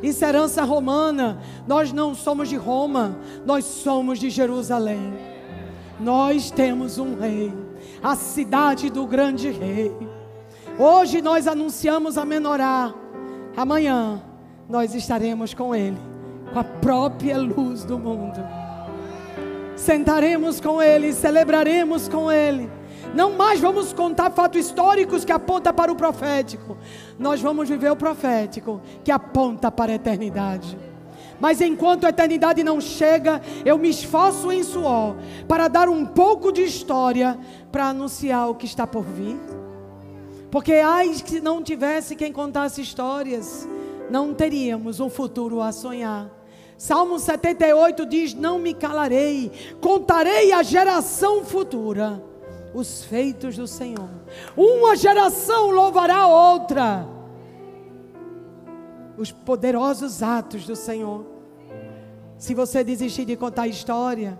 Speaker 1: Isso é herança romana. Nós não somos de Roma, nós somos de Jerusalém. Nós temos um rei, a cidade do grande rei. Hoje nós anunciamos a menorá. Amanhã nós estaremos com ele, com a própria luz do mundo. Sentaremos com ele, celebraremos com ele. Não mais vamos contar fatos históricos que apontam para o profético. Nós vamos viver o profético que aponta para a eternidade. Mas enquanto a eternidade não chega, eu me esforço em suor para dar um pouco de história para anunciar o que está por vir. Porque ai que não tivesse quem contasse histórias, não teríamos um futuro a sonhar. Salmo 78 diz: Não me calarei, contarei à geração futura os feitos do Senhor. Uma geração louvará a outra. Os poderosos atos do Senhor. Se você desistir de contar a história,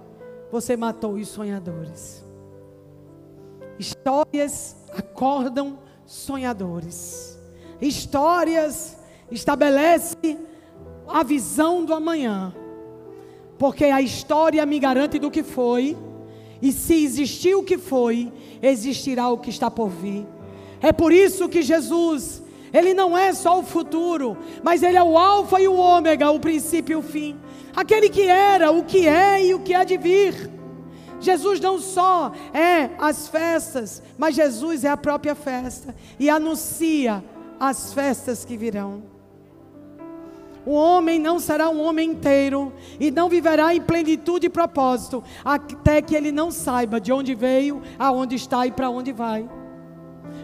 Speaker 1: você matou os sonhadores. Histórias acordam sonhadores. Histórias estabelecem a visão do amanhã. Porque a história me garante do que foi e se existiu o que foi, existirá o que está por vir. É por isso que Jesus, ele não é só o futuro, mas ele é o alfa e o ômega, o princípio e o fim. Aquele que era, o que é e o que há de vir. Jesus não só é as festas, mas Jesus é a própria festa e anuncia as festas que virão. O homem não será um homem inteiro e não viverá em plenitude e propósito, até que ele não saiba de onde veio, aonde está e para onde vai.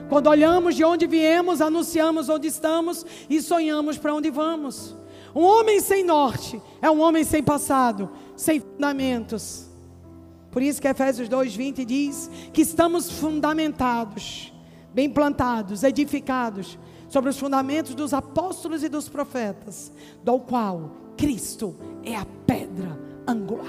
Speaker 1: Quando olhamos de onde viemos, anunciamos onde estamos e sonhamos para onde vamos. Um homem sem norte é um homem sem passado, sem fundamentos. Por isso que Efésios 2:20 diz que estamos fundamentados, bem plantados, edificados sobre os fundamentos dos apóstolos e dos profetas, do qual Cristo é a pedra angular,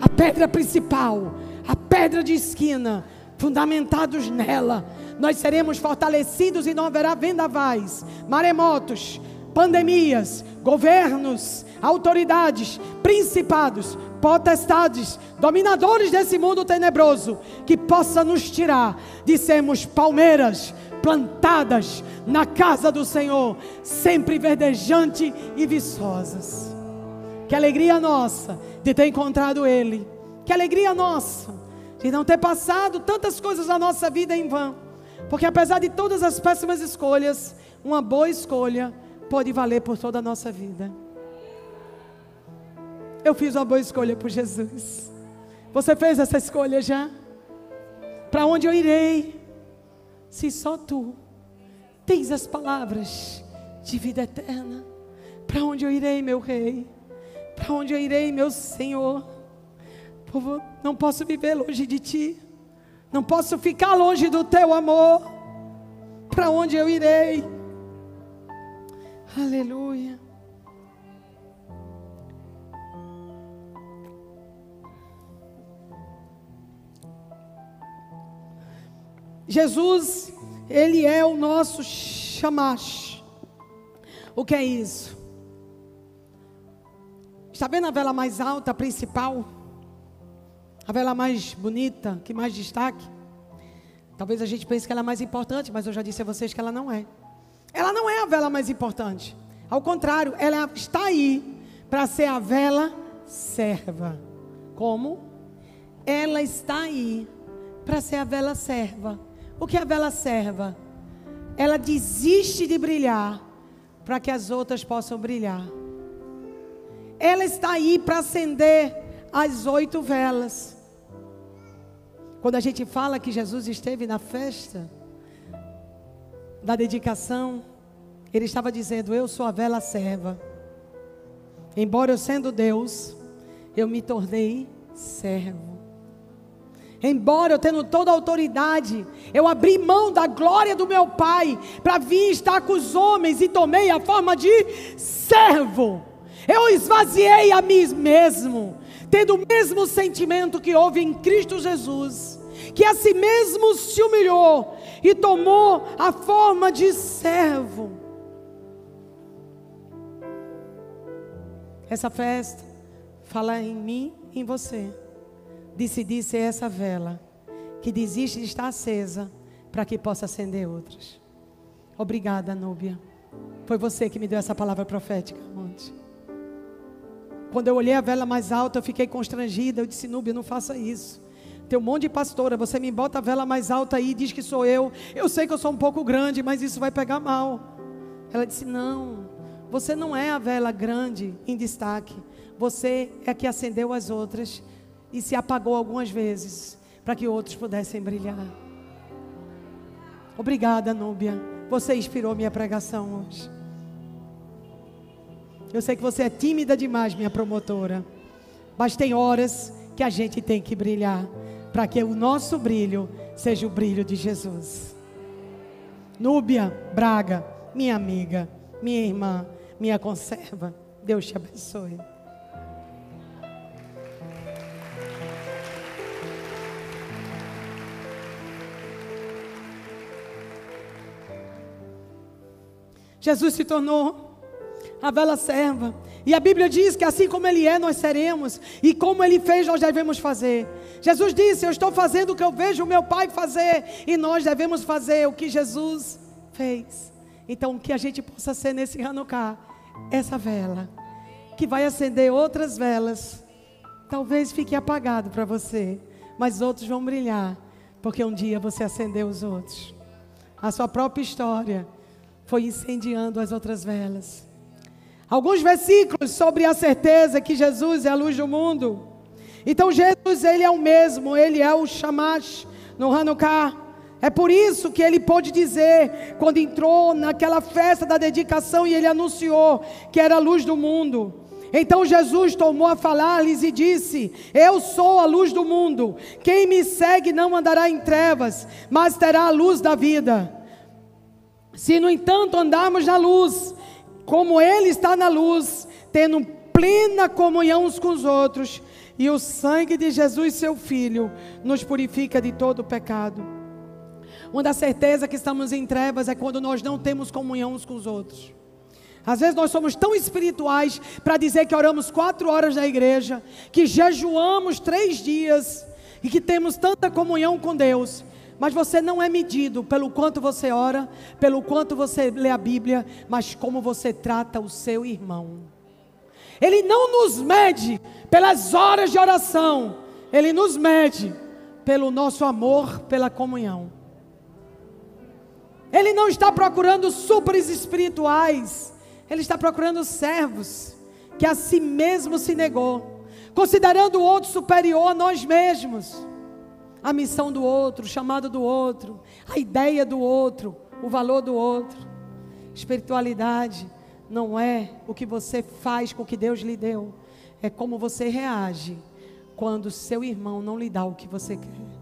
Speaker 1: a pedra principal, a pedra de esquina, fundamentados nela, nós seremos fortalecidos e não haverá vendavais, maremotos, pandemias, governos, autoridades, principados, potestades, dominadores desse mundo tenebroso, que possa nos tirar de sermos palmeiras, plantadas na casa do Senhor, sempre verdejante e viçosas. Que alegria nossa de ter encontrado Ele. Que alegria nossa de não ter passado tantas coisas na nossa vida em vão. Porque apesar de todas as péssimas escolhas, uma boa escolha pode valer por toda a nossa vida. Eu fiz uma boa escolha por Jesus. Você fez essa escolha já? Para onde eu irei? Se só tu tens as palavras de vida eterna. Para onde eu irei, meu rei? Para onde eu irei, meu Senhor? Povo, não posso viver longe de ti. Não posso ficar longe do teu amor. Para onde eu irei? Aleluia. Jesus, Ele é o nosso chamash. O que é isso? Está vendo a vela mais alta, a principal? A vela mais bonita, que mais destaque? Talvez a gente pense que ela é mais importante, mas eu já disse a vocês que ela não é. Ela não é a vela mais importante. Ao contrário, ela está aí para ser a vela serva. Como? Ela está aí para ser a vela serva. O que a vela serva? Ela desiste de brilhar para que as outras possam brilhar. Ela está aí para acender as oito velas. Quando a gente fala que Jesus esteve na festa da dedicação, ele estava dizendo: Eu sou a vela serva. Embora eu sendo Deus, eu me tornei servo. Embora eu tendo toda a autoridade, eu abri mão da glória do meu Pai para vir estar com os homens e tomei a forma de servo. Eu esvaziei a mim mesmo, tendo o mesmo sentimento que houve em Cristo Jesus, que a si mesmo se humilhou e tomou a forma de servo. Essa festa fala em mim e em você. Decidi ser essa vela que desiste de estar acesa para que possa acender outras. Obrigada, Núbia. Foi você que me deu essa palavra profética ontem. Quando eu olhei a vela mais alta, eu fiquei constrangida. Eu disse, Núbia, não faça isso. Tem um monte de pastora, você me bota a vela mais alta aí e diz que sou eu. Eu sei que eu sou um pouco grande, mas isso vai pegar mal. Ela disse: Não, você não é a vela grande em destaque. Você é que acendeu as outras e se apagou algumas vezes para que outros pudessem brilhar. Obrigada, Núbia. Você inspirou minha pregação hoje. Eu sei que você é tímida demais, minha promotora. Mas tem horas que a gente tem que brilhar para que o nosso brilho seja o brilho de Jesus. Núbia Braga, minha amiga, minha irmã, minha conserva. Deus te abençoe. Jesus se tornou a vela serva. E a Bíblia diz que assim como Ele é, nós seremos. E como Ele fez, nós devemos fazer. Jesus disse: Eu estou fazendo o que eu vejo o meu Pai fazer. E nós devemos fazer o que Jesus fez. Então, que a gente possa ser nesse Hanukkah, essa vela, que vai acender outras velas. Talvez fique apagado para você, mas outros vão brilhar, porque um dia você acendeu os outros. A sua própria história foi incendiando as outras velas. Alguns versículos sobre a certeza que Jesus é a luz do mundo. Então Jesus, ele é o mesmo, ele é o Shamash no Hanukkah. É por isso que ele pôde dizer, quando entrou naquela festa da dedicação e ele anunciou que era a luz do mundo. Então Jesus tomou a falar-lhes e disse: Eu sou a luz do mundo. Quem me segue não andará em trevas, mas terá a luz da vida. Se, no entanto, andarmos na luz, como Ele está na luz, tendo plena comunhão uns com os outros, e o sangue de Jesus, seu Filho, nos purifica de todo pecado. Uma das certezas que estamos em trevas é quando nós não temos comunhão uns com os outros. Às vezes nós somos tão espirituais para dizer que oramos quatro horas na igreja, que jejuamos três dias e que temos tanta comunhão com Deus, mas você não é medido pelo quanto você ora, pelo quanto você lê a Bíblia, mas como você trata o seu irmão. Ele não nos mede pelas horas de oração, ele nos mede pelo nosso amor, pela comunhão. Ele não está procurando supers espirituais, ele está procurando servos que a si mesmo se negou, considerando o outro superior a nós mesmos a missão do outro, o chamado do outro, a ideia do outro, o valor do outro. Espiritualidade não é o que você faz com o que Deus lhe deu, é como você reage quando seu irmão não lhe dá o que você quer.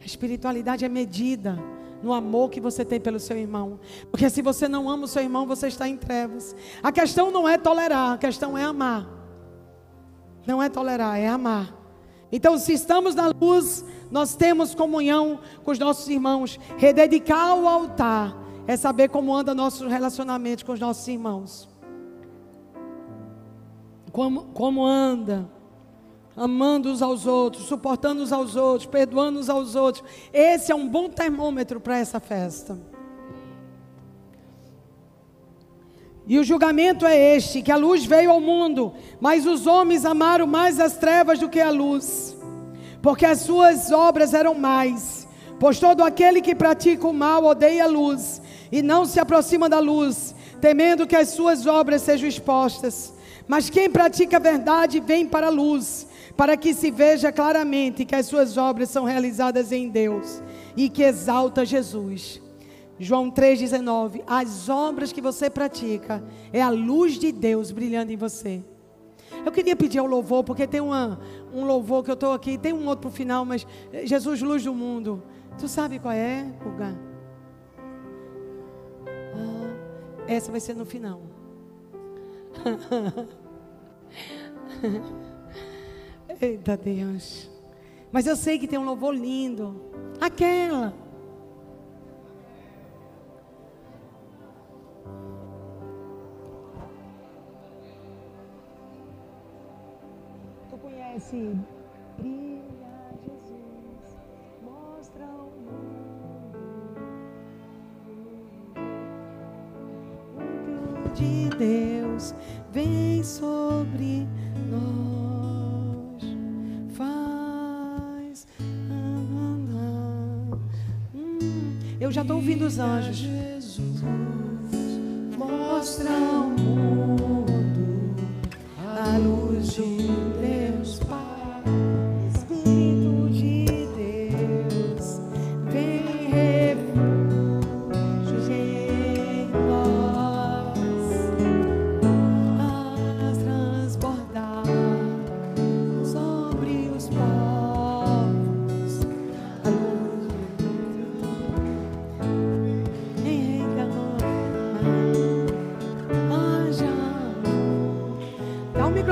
Speaker 1: A espiritualidade é medida no amor que você tem pelo seu irmão. Porque se você não ama o seu irmão, você está em trevas. A questão não é tolerar, a questão é amar. Não é tolerar, é amar. Então, se estamos na luz, nós temos comunhão com os nossos irmãos. Rededicar o altar é saber como anda nosso relacionamento com os nossos irmãos. Como, como anda, amando uns aos outros, suportando uns aos outros, perdoando uns aos outros. Esse é um bom termômetro para essa festa. E o julgamento é este: que a luz veio ao mundo, mas os homens amaram mais as trevas do que a luz, porque as suas obras eram mais. Pois todo aquele que pratica o mal odeia a luz e não se aproxima da luz, temendo que as suas obras sejam expostas. Mas quem pratica a verdade vem para a luz, para que se veja claramente que as suas obras são realizadas em Deus e que exalta Jesus. João 3,19: As obras que você pratica é a luz de Deus brilhando em você. Eu queria pedir ao louvor, porque tem uma, um louvor que eu estou aqui, tem um outro para o final, mas eh, Jesus, luz do mundo. Tu sabe qual é, Guga? Ah, essa vai ser no final. <laughs> Eita Deus. Mas eu sei que tem um louvor lindo. Aquela. Conhece, brilha Jesus, mostra o mundo. O de Deus vem sobre nós, faz andar. Hum, eu já estou ouvindo os anjos. Jesus, mostra o mundo a luz de Deus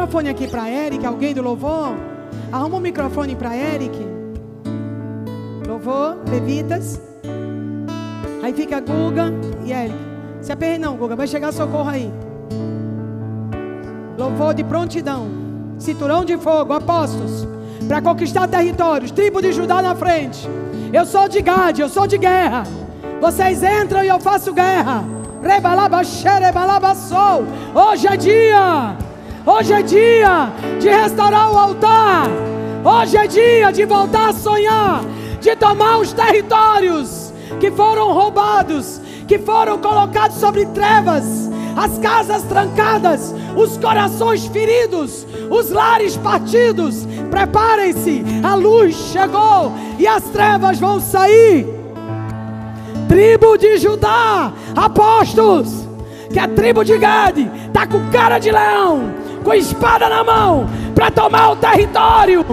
Speaker 1: microfone aqui para Eric, alguém do louvor. Arruma um microfone para Eric. Louvor, levitas. Aí fica Guga e Eric. Se aperre não, Guga, vai chegar socorro aí. Louvor de prontidão. Cinturão de fogo, apóstolos. Para conquistar territórios. Tribo de Judá na frente. Eu sou de Gade, eu sou de guerra. Vocês entram e eu faço guerra. Rebalabaxerebalabaçou. Hoje é dia. Hoje é dia de restaurar o altar. Hoje é dia de voltar a sonhar. De tomar os territórios que foram roubados. Que foram colocados sobre trevas. As casas trancadas. Os corações feridos. Os lares partidos. Preparem-se. A luz chegou. E as trevas vão sair tribo de Judá, apóstolos, que a tribo de Gade está com cara de leão, com espada na mão, para tomar o território.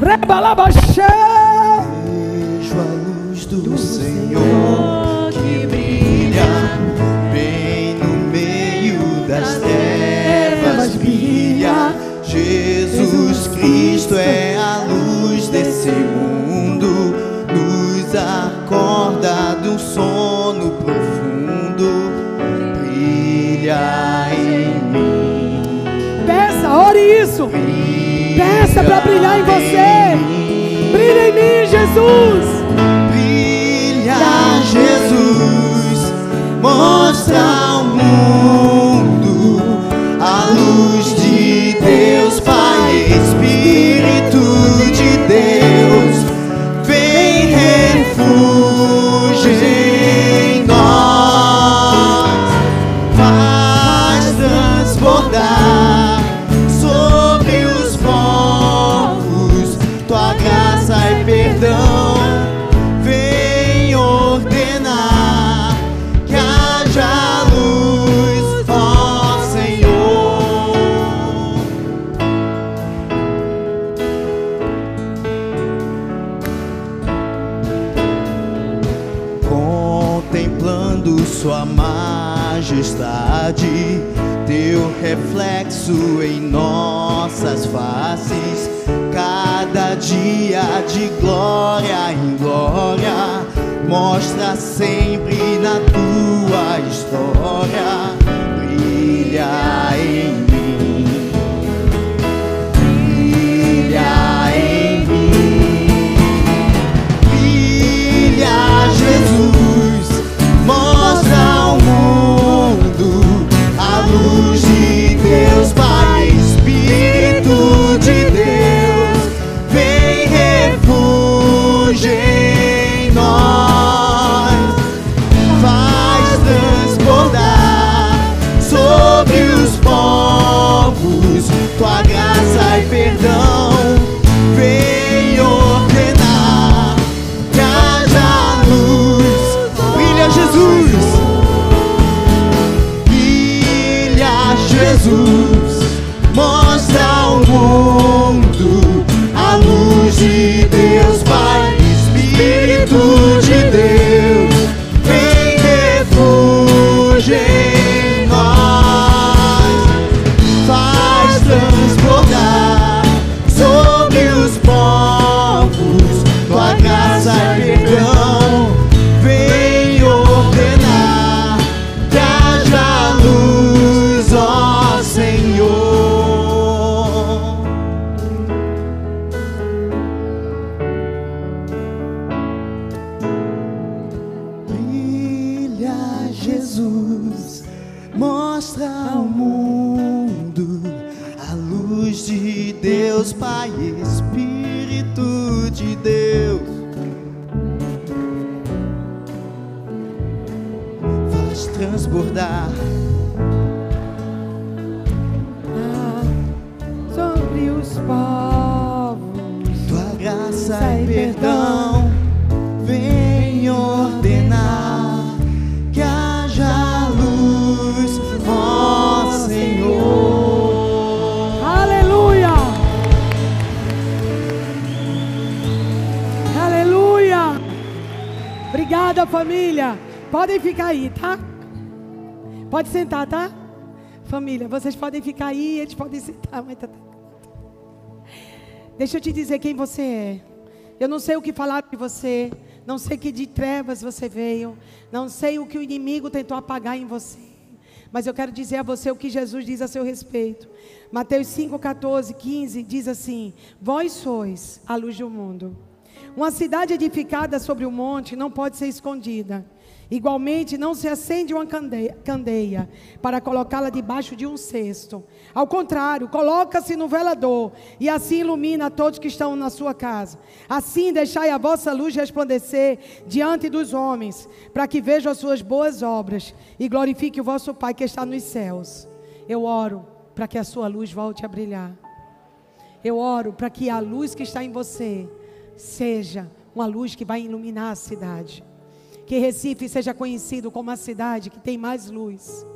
Speaker 1: Rebalabaxé.
Speaker 2: Vejo a luz do Senhor que brilha bem no meio das trevas brilha. Jesus Cristo é a
Speaker 1: ore isso. Peça para brilhar em você. Brilha em mim, Jesus.
Speaker 2: Brilha Jesus, mostra ao mundo a luz de Deus, Pai, Espírito de Deus, povos. tua graça
Speaker 1: Sai
Speaker 2: e perdão. Vem ordenar que haja luz, ó Senhor.
Speaker 1: Aleluia! Aleluia! Obrigada, família. Podem ficar aí, tá? Pode sentar, tá? Família, vocês podem ficar aí, eles podem sentar, mas tá. Deixa eu te dizer quem você é. Eu não sei o que falar de você, não sei que de trevas você veio, não sei o que o inimigo tentou apagar em você. Mas eu quero dizer a você o que Jesus diz a seu respeito. Mateus 5, 14, 15 diz assim: Vós sois a luz do mundo. Uma cidade edificada sobre o monte não pode ser escondida. Igualmente, não se acende uma candeia, para colocá-la debaixo de um cesto. Ao contrário, coloca-se no velador e assim ilumina todos que estão na sua casa. Assim, deixai a vossa luz resplandecer diante dos homens, para que vejam as suas boas obras e glorifique o vosso Pai que está nos céus. Eu oro para que a sua luz volte a brilhar. Eu oro para que a luz que está em você seja uma luz que vai iluminar a cidade. Que Recife seja conhecido como a cidade que tem mais luz.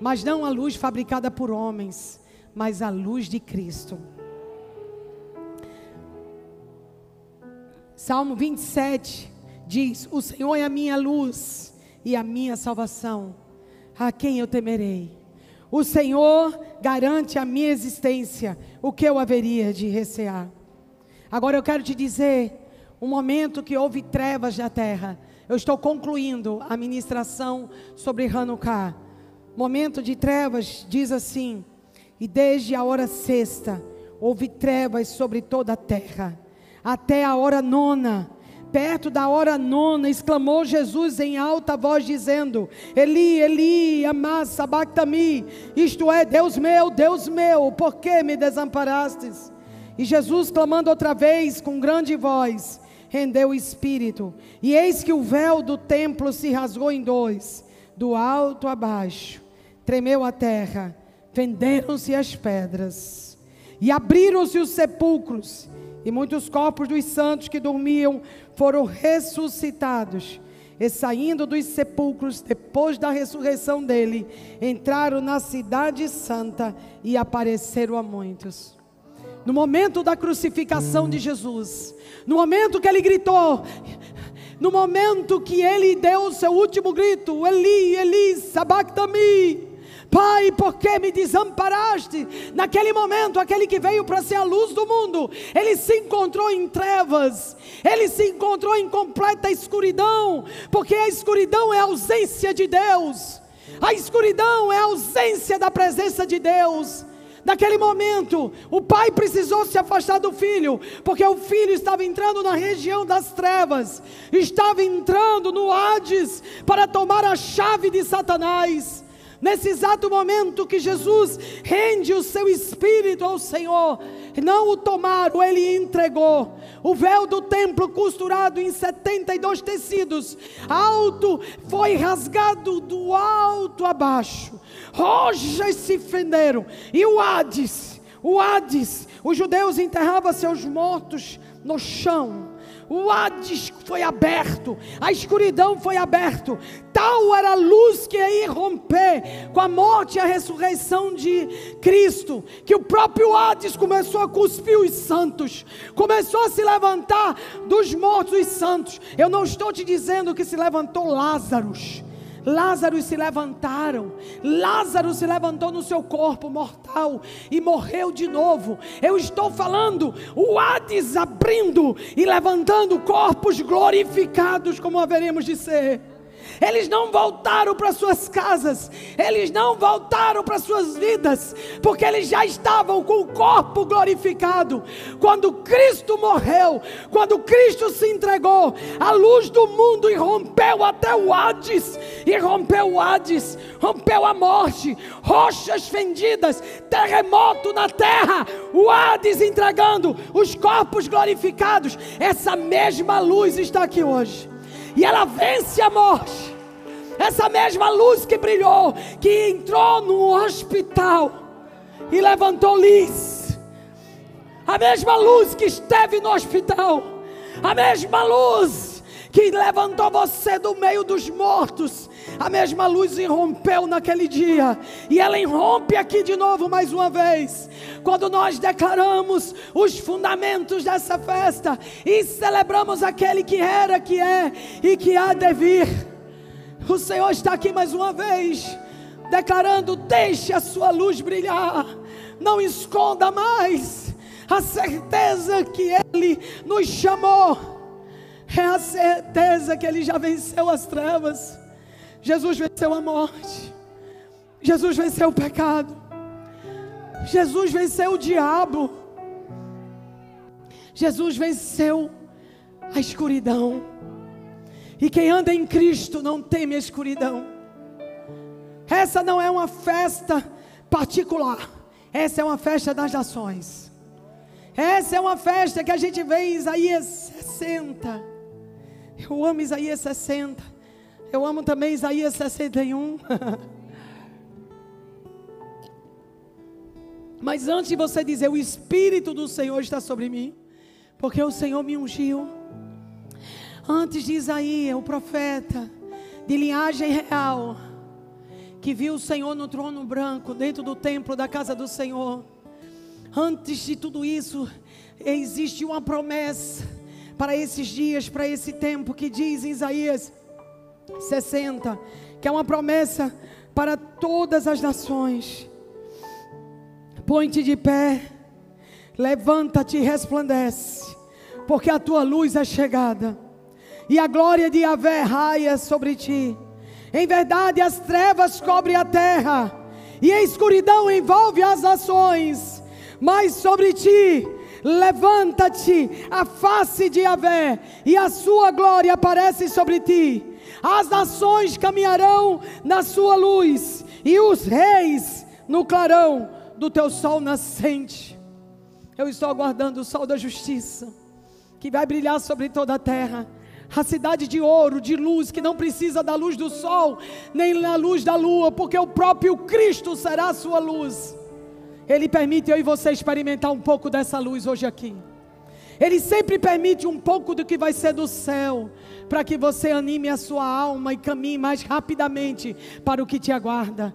Speaker 1: Mas não a luz fabricada por homens, mas a luz de Cristo. Salmo 27 diz: O Senhor é a minha luz e a minha salvação. A quem eu temerei? O Senhor garante a minha existência. O que eu haveria de recear? Agora eu quero te dizer: um momento que houve trevas na terra. Eu estou concluindo a ministração sobre Hanukkah. Momento de trevas diz assim: E desde a hora sexta houve trevas sobre toda a terra, até a hora nona. Perto da hora nona, exclamou Jesus em alta voz, dizendo: Eli, Eli, amá sabactami, isto é, Deus meu, Deus meu, por que me desamparastes? E Jesus, clamando outra vez com grande voz, rendeu o espírito. E eis que o véu do templo se rasgou em dois, do alto a baixo. Tremeu a terra, fenderam-se as pedras, e abriram-se os sepulcros, e muitos corpos dos santos que dormiam foram ressuscitados. E saindo dos sepulcros, depois da ressurreição dele, entraram na cidade santa e apareceram a muitos. No momento da crucificação de Jesus, no momento que ele gritou, no momento que ele deu o seu último grito, Eli, Eli, sabactami, Pai, por que me desamparaste? Naquele momento, aquele que veio para ser a luz do mundo, ele se encontrou em trevas, ele se encontrou em completa escuridão, porque a escuridão é a ausência de Deus, a escuridão é a ausência da presença de Deus. Naquele momento, o pai precisou se afastar do filho, porque o filho estava entrando na região das trevas, estava entrando no Hades para tomar a chave de Satanás. Nesse exato momento que Jesus rende o seu espírito ao Senhor, não o tomaram, ele entregou. O véu do templo, costurado em 72 tecidos, alto, foi rasgado do alto a baixo. Rojas se fenderam. E o Hades, o Hades, os judeus enterravam seus mortos no chão. O Hades foi aberto, a escuridão foi aberto. Tal era a luz que ia romper com a morte e a ressurreição de Cristo, que o próprio Hades começou a cuspir os santos, começou a se levantar dos mortos os santos. Eu não estou te dizendo que se levantou Lázaro. Lázaro se levantaram. Lázaro se levantou no seu corpo mortal e morreu de novo. Eu estou falando o Hades abrindo e levantando corpos glorificados como haveremos de ser. Eles não voltaram para suas casas, eles não voltaram para suas vidas, porque eles já estavam com o corpo glorificado. Quando Cristo morreu, quando Cristo se entregou, a luz do mundo irrompeu até o Hades, irrompeu o Hades, rompeu a morte, rochas fendidas, terremoto na terra, o Hades entregando os corpos glorificados. Essa mesma luz está aqui hoje e ela vence a morte. Essa mesma luz que brilhou, que entrou no hospital e levantou Liz. A mesma luz que esteve no hospital. A mesma luz que levantou você do meio dos mortos. A mesma luz irrompeu naquele dia. E ela irrompe aqui de novo mais uma vez. Quando nós declaramos os fundamentos dessa festa e celebramos aquele que era, que é e que há de vir. O Senhor está aqui mais uma vez, declarando: deixe a sua luz brilhar, não esconda mais a certeza que Ele nos chamou é a certeza que Ele já venceu as trevas. Jesus venceu a morte. Jesus venceu o pecado. Jesus venceu o diabo. Jesus venceu a escuridão. E quem anda em Cristo não teme a escuridão. Essa não é uma festa particular. Essa é uma festa das nações. Essa é uma festa que a gente vê em Isaías 60. Eu amo Isaías 60. Eu amo também Isaías 61. <laughs> Mas antes de você dizer, o Espírito do Senhor está sobre mim, porque o Senhor me ungiu. Antes de Isaías, o profeta, de linhagem real, que viu o Senhor no trono branco, dentro do templo da casa do Senhor. Antes de tudo isso, existe uma promessa para esses dias, para esse tempo, que diz em Isaías 60, que é uma promessa para todas as nações. Põe-te de pé, levanta-te e resplandece, porque a tua luz é chegada, e a glória de Yahvé raia sobre ti. Em verdade, as trevas cobrem a terra, e a escuridão envolve as nações, mas sobre ti Levanta-te, a face de Yahvé, e a sua glória aparece sobre ti. As nações caminharão na sua luz, e os reis no clarão do teu sol nascente. Eu estou aguardando o sol da justiça, que vai brilhar sobre toda a terra. A cidade de ouro, de luz, que não precisa da luz do sol, nem da luz da lua, porque o próprio Cristo será a sua luz. Ele permite eu e você experimentar um pouco dessa luz hoje aqui. Ele sempre permite um pouco do que vai ser do céu, para que você anime a sua alma e caminhe mais rapidamente para o que te aguarda.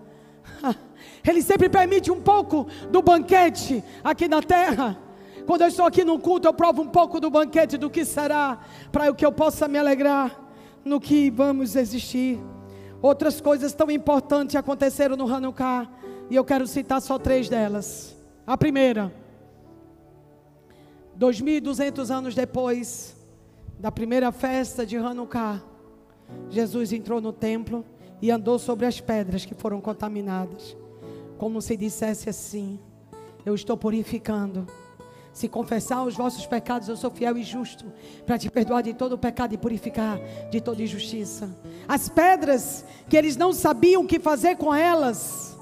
Speaker 1: <laughs> Ele sempre permite um pouco do banquete aqui na terra. Quando eu estou aqui no culto, eu provo um pouco do banquete do que será, para que eu possa me alegrar no que vamos existir. Outras coisas tão importantes aconteceram no Hanukkah e eu quero citar só três delas. A primeira, 2.200 anos depois da primeira festa de Hanukkah, Jesus entrou no templo e andou sobre as pedras que foram contaminadas, como se dissesse assim: Eu estou purificando. Se confessar os vossos pecados, eu sou fiel e justo para te perdoar de todo o pecado e purificar de toda injustiça. As pedras que eles não sabiam o que fazer com elas,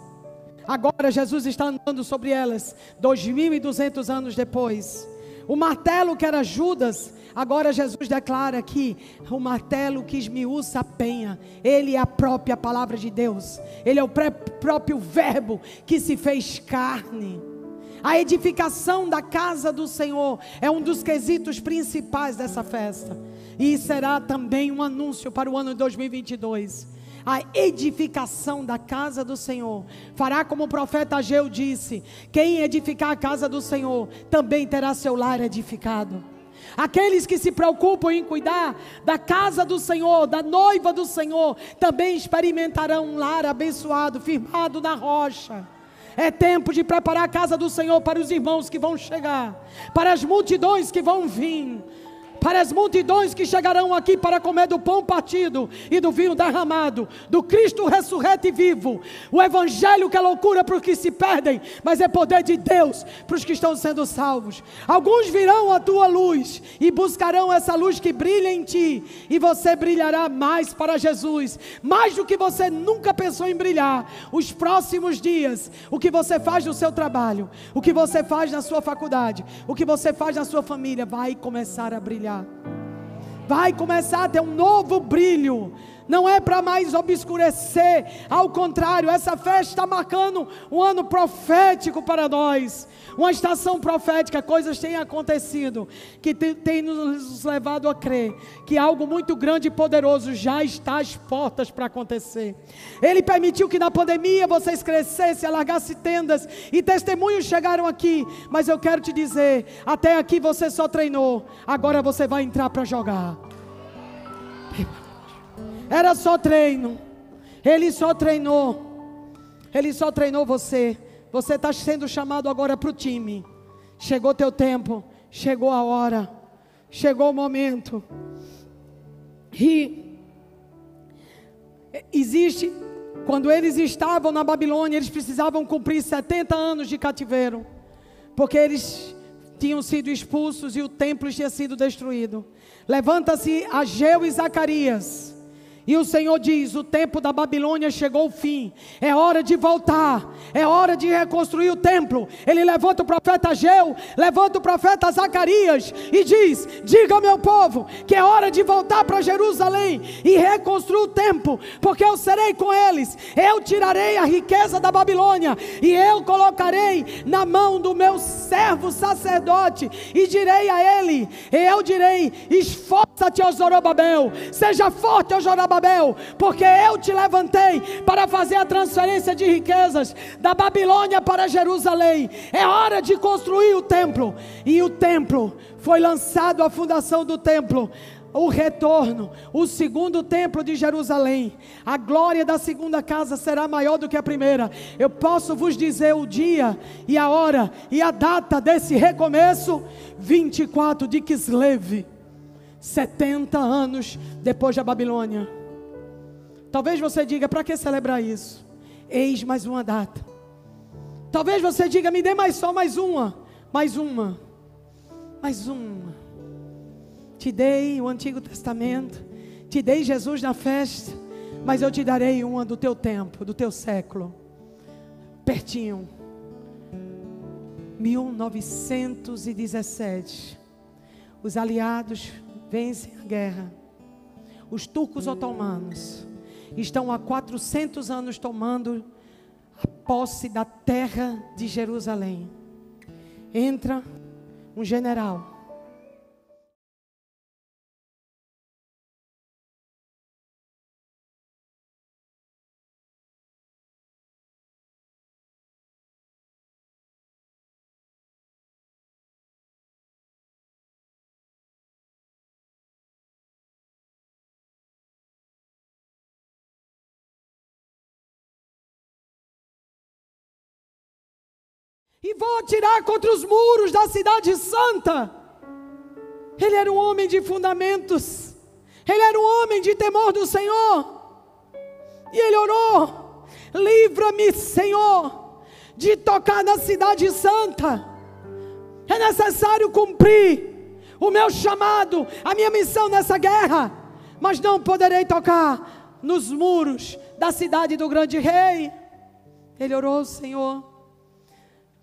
Speaker 1: Agora Jesus está andando sobre elas, dois mil e duzentos anos depois. O martelo que era Judas, agora Jesus declara que o martelo que esmiuça a penha, ele é a própria palavra de Deus, ele é o próprio Verbo que se fez carne. A edificação da casa do Senhor é um dos quesitos principais dessa festa, e será também um anúncio para o ano de 2022 a edificação da casa do Senhor. Fará como o profeta Ageu disse: quem edificar a casa do Senhor também terá seu lar edificado. Aqueles que se preocupam em cuidar da casa do Senhor, da noiva do Senhor, também experimentarão um lar abençoado, firmado na rocha. É tempo de preparar a casa do Senhor para os irmãos que vão chegar, para as multidões que vão vir para as multidões que chegarão aqui para comer do pão partido e do vinho derramado, do Cristo ressurreto e vivo. O Evangelho que é loucura para os que se perdem, mas é poder de Deus para os que estão sendo salvos. Alguns virão à tua luz e buscarão essa luz que brilha em ti, e você brilhará mais para Jesus, mais do que você nunca pensou em brilhar. Os próximos dias, o que você faz no seu trabalho, o que você faz na sua faculdade, o que você faz na sua família, vai começar a brilhar. Vai começar a ter um novo brilho não é para mais obscurecer, ao contrário, essa festa está marcando um ano profético para nós, uma estação profética, coisas têm acontecido que tem nos levado a crer que algo muito grande e poderoso já está às portas para acontecer. Ele permitiu que na pandemia vocês crescessem, alargassem tendas e testemunhos chegaram aqui, mas eu quero te dizer, até aqui você só treinou, agora você vai entrar para jogar. Era só treino. Ele só treinou. Ele só treinou você. Você está sendo chamado agora para o time. Chegou teu tempo. Chegou a hora. Chegou o momento. E existe, quando eles estavam na Babilônia, eles precisavam cumprir 70 anos de cativeiro. Porque eles tinham sido expulsos e o templo tinha sido destruído. Levanta-se Ageu e Zacarias e o Senhor diz: o tempo da Babilônia chegou ao fim, é hora de voltar, é hora de reconstruir o templo. Ele levanta o profeta Ageu, levanta o profeta Zacarias e diz: Diga ao meu povo que é hora de voltar para Jerusalém e reconstruir o templo, porque eu serei com eles. Eu tirarei a riqueza da Babilônia e eu colocarei na mão do meu servo sacerdote e direi a ele: Eu direi: Esforça-te, Zorobabel, seja forte, Zorobabel Babel, porque eu te levantei para fazer a transferência de riquezas da Babilônia para Jerusalém. É hora de construir o templo. E o templo foi lançado a fundação do templo o retorno, o segundo templo de Jerusalém. A glória da segunda casa será maior do que a primeira. Eu posso vos dizer o dia e a hora e a data desse recomeço: 24 de Kislev, 70 anos depois da Babilônia. Talvez você diga: para que celebrar isso? Eis mais uma data. Talvez você diga: me dê mais só mais uma, mais uma, mais uma. Te dei o Antigo Testamento, te dei Jesus na festa, mas eu te darei uma do teu tempo, do teu século, pertinho. 1917, os aliados vencem a guerra. Os turcos otomanos estão há 400 anos tomando a posse da terra de Jerusalém. Entra um general e vou atirar contra os muros da cidade santa. Ele era um homem de fundamentos, ele era um homem de temor do Senhor, e ele orou: livra-me, Senhor, de tocar na cidade santa. É necessário cumprir o meu chamado, a minha missão nessa guerra, mas não poderei tocar nos muros da cidade do grande rei. Ele orou, Senhor,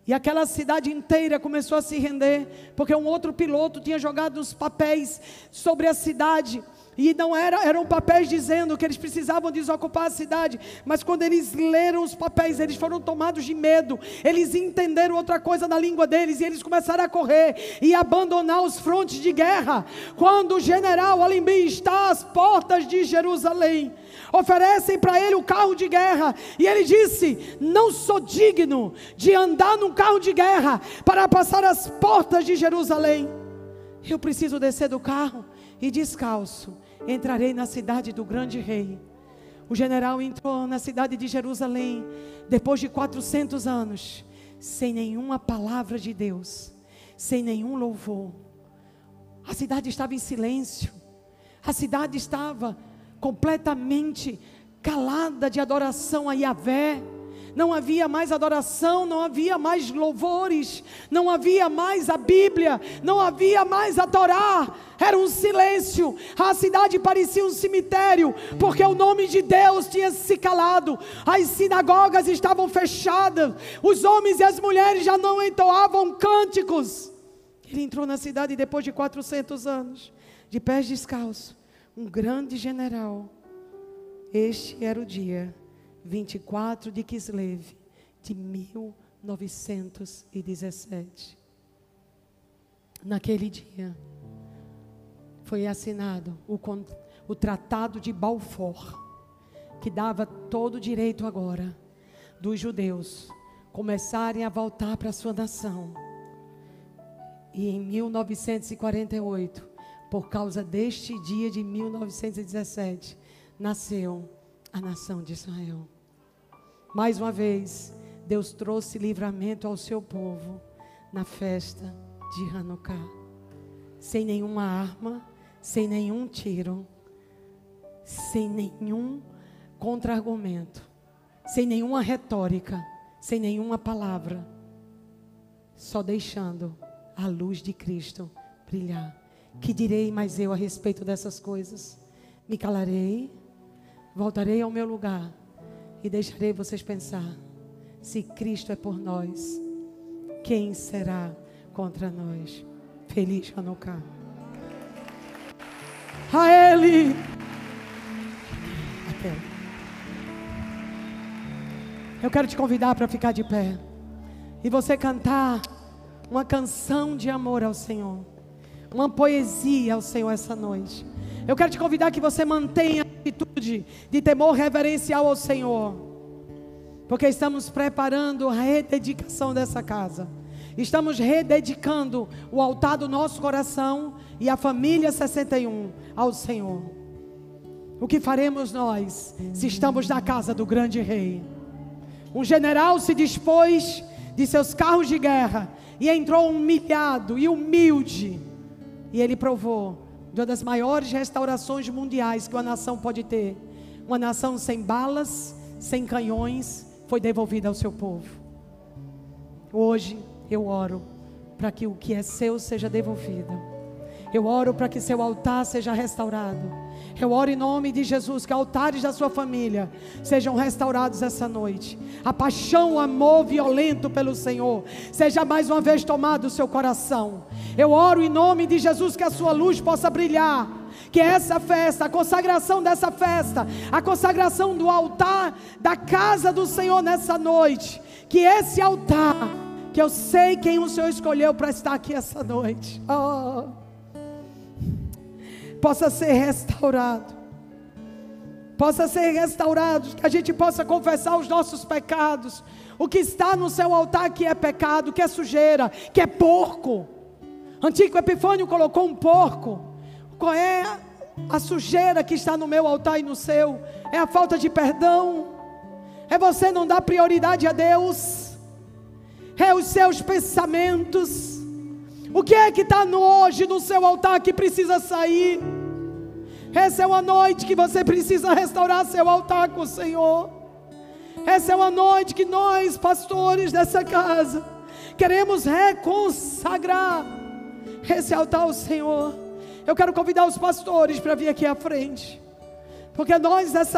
Speaker 1: e aquela cidade inteira começou a se render, porque um outro piloto tinha jogado os papéis sobre a cidade. E não era, eram papéis dizendo que eles precisavam desocupar a cidade, mas quando eles leram os papéis, eles foram tomados de medo. Eles entenderam outra coisa na língua deles e eles começaram a correr e abandonar os frontes de guerra. Quando o general Alimbi está às portas de Jerusalém, oferecem para ele o carro de guerra. E ele disse: Não sou digno de andar num carro de guerra para passar as portas de Jerusalém. Eu preciso descer do carro e descalço entrarei na cidade do grande rei. O general entrou na cidade de Jerusalém depois de 400 anos, sem nenhuma palavra de Deus, sem nenhum louvor. A cidade estava em silêncio. A cidade estava completamente calada de adoração a Yahvé. Não havia mais adoração, não havia mais louvores, não havia mais a Bíblia, não havia mais a Torá. Era um silêncio. A cidade parecia um cemitério, porque o nome de Deus tinha se calado. As sinagogas estavam fechadas. Os homens e as mulheres já não entoavam cânticos. Ele entrou na cidade depois de 400 anos, de pés descalços, um grande general. Este era o dia 24 de Kislev de 1917. Naquele dia foi assinado o, o Tratado de Balfour, que dava todo o direito agora dos judeus começarem a voltar para sua nação e em 1948, por causa deste dia de 1917, nasceu a nação de Israel. Mais uma vez, Deus trouxe livramento ao seu povo na festa de Hanukkah. Sem nenhuma arma, sem nenhum tiro, sem nenhum contra-argumento, sem nenhuma retórica, sem nenhuma palavra, só deixando a luz de Cristo brilhar. Que direi mais eu a respeito dessas coisas? Me calarei, voltarei ao meu lugar e deixarei vocês pensar: se Cristo é por nós, quem será contra nós? Feliz Hanukkah. A Ele. Até. Eu quero te convidar para ficar de pé e você cantar uma canção de amor ao Senhor, uma poesia ao Senhor essa noite. Eu quero te convidar que você mantenha atitude de temor reverencial ao Senhor, porque estamos preparando a rededicação dessa casa. Estamos rededicando o altar do nosso coração e a família 61 ao Senhor. O que faremos nós se estamos na casa do grande rei? Um general se dispôs de seus carros de guerra e entrou humilhado e humilde. E ele provou de uma das maiores restaurações mundiais que uma nação pode ter. Uma nação sem balas, sem canhões, foi devolvida ao seu povo. Hoje eu oro para que o que é seu seja devolvido. Eu oro para que seu altar seja restaurado. Eu oro em nome de Jesus que altares da sua família sejam restaurados essa noite. A paixão, o amor violento pelo Senhor seja mais uma vez tomado o seu coração. Eu oro em nome de Jesus que a sua luz possa brilhar. Que essa festa, a consagração dessa festa, a consagração do altar da casa do Senhor nessa noite, que esse altar, que eu sei quem o Senhor escolheu para estar aqui essa noite. Oh possa ser restaurado. Possa ser restaurado, que a gente possa confessar os nossos pecados. O que está no seu altar que é pecado, que é sujeira, que é porco. Antigo Epifânio colocou um porco. Qual é a sujeira que está no meu altar e no seu? É a falta de perdão. É você não dar prioridade a Deus. É os seus pensamentos. O que é que está hoje no seu altar que precisa sair? Essa é uma noite que você precisa restaurar seu altar com o Senhor. Essa é uma noite que nós, pastores dessa casa, queremos reconsagrar esse altar ao Senhor. Eu quero convidar os pastores para vir aqui à frente, porque nós, essa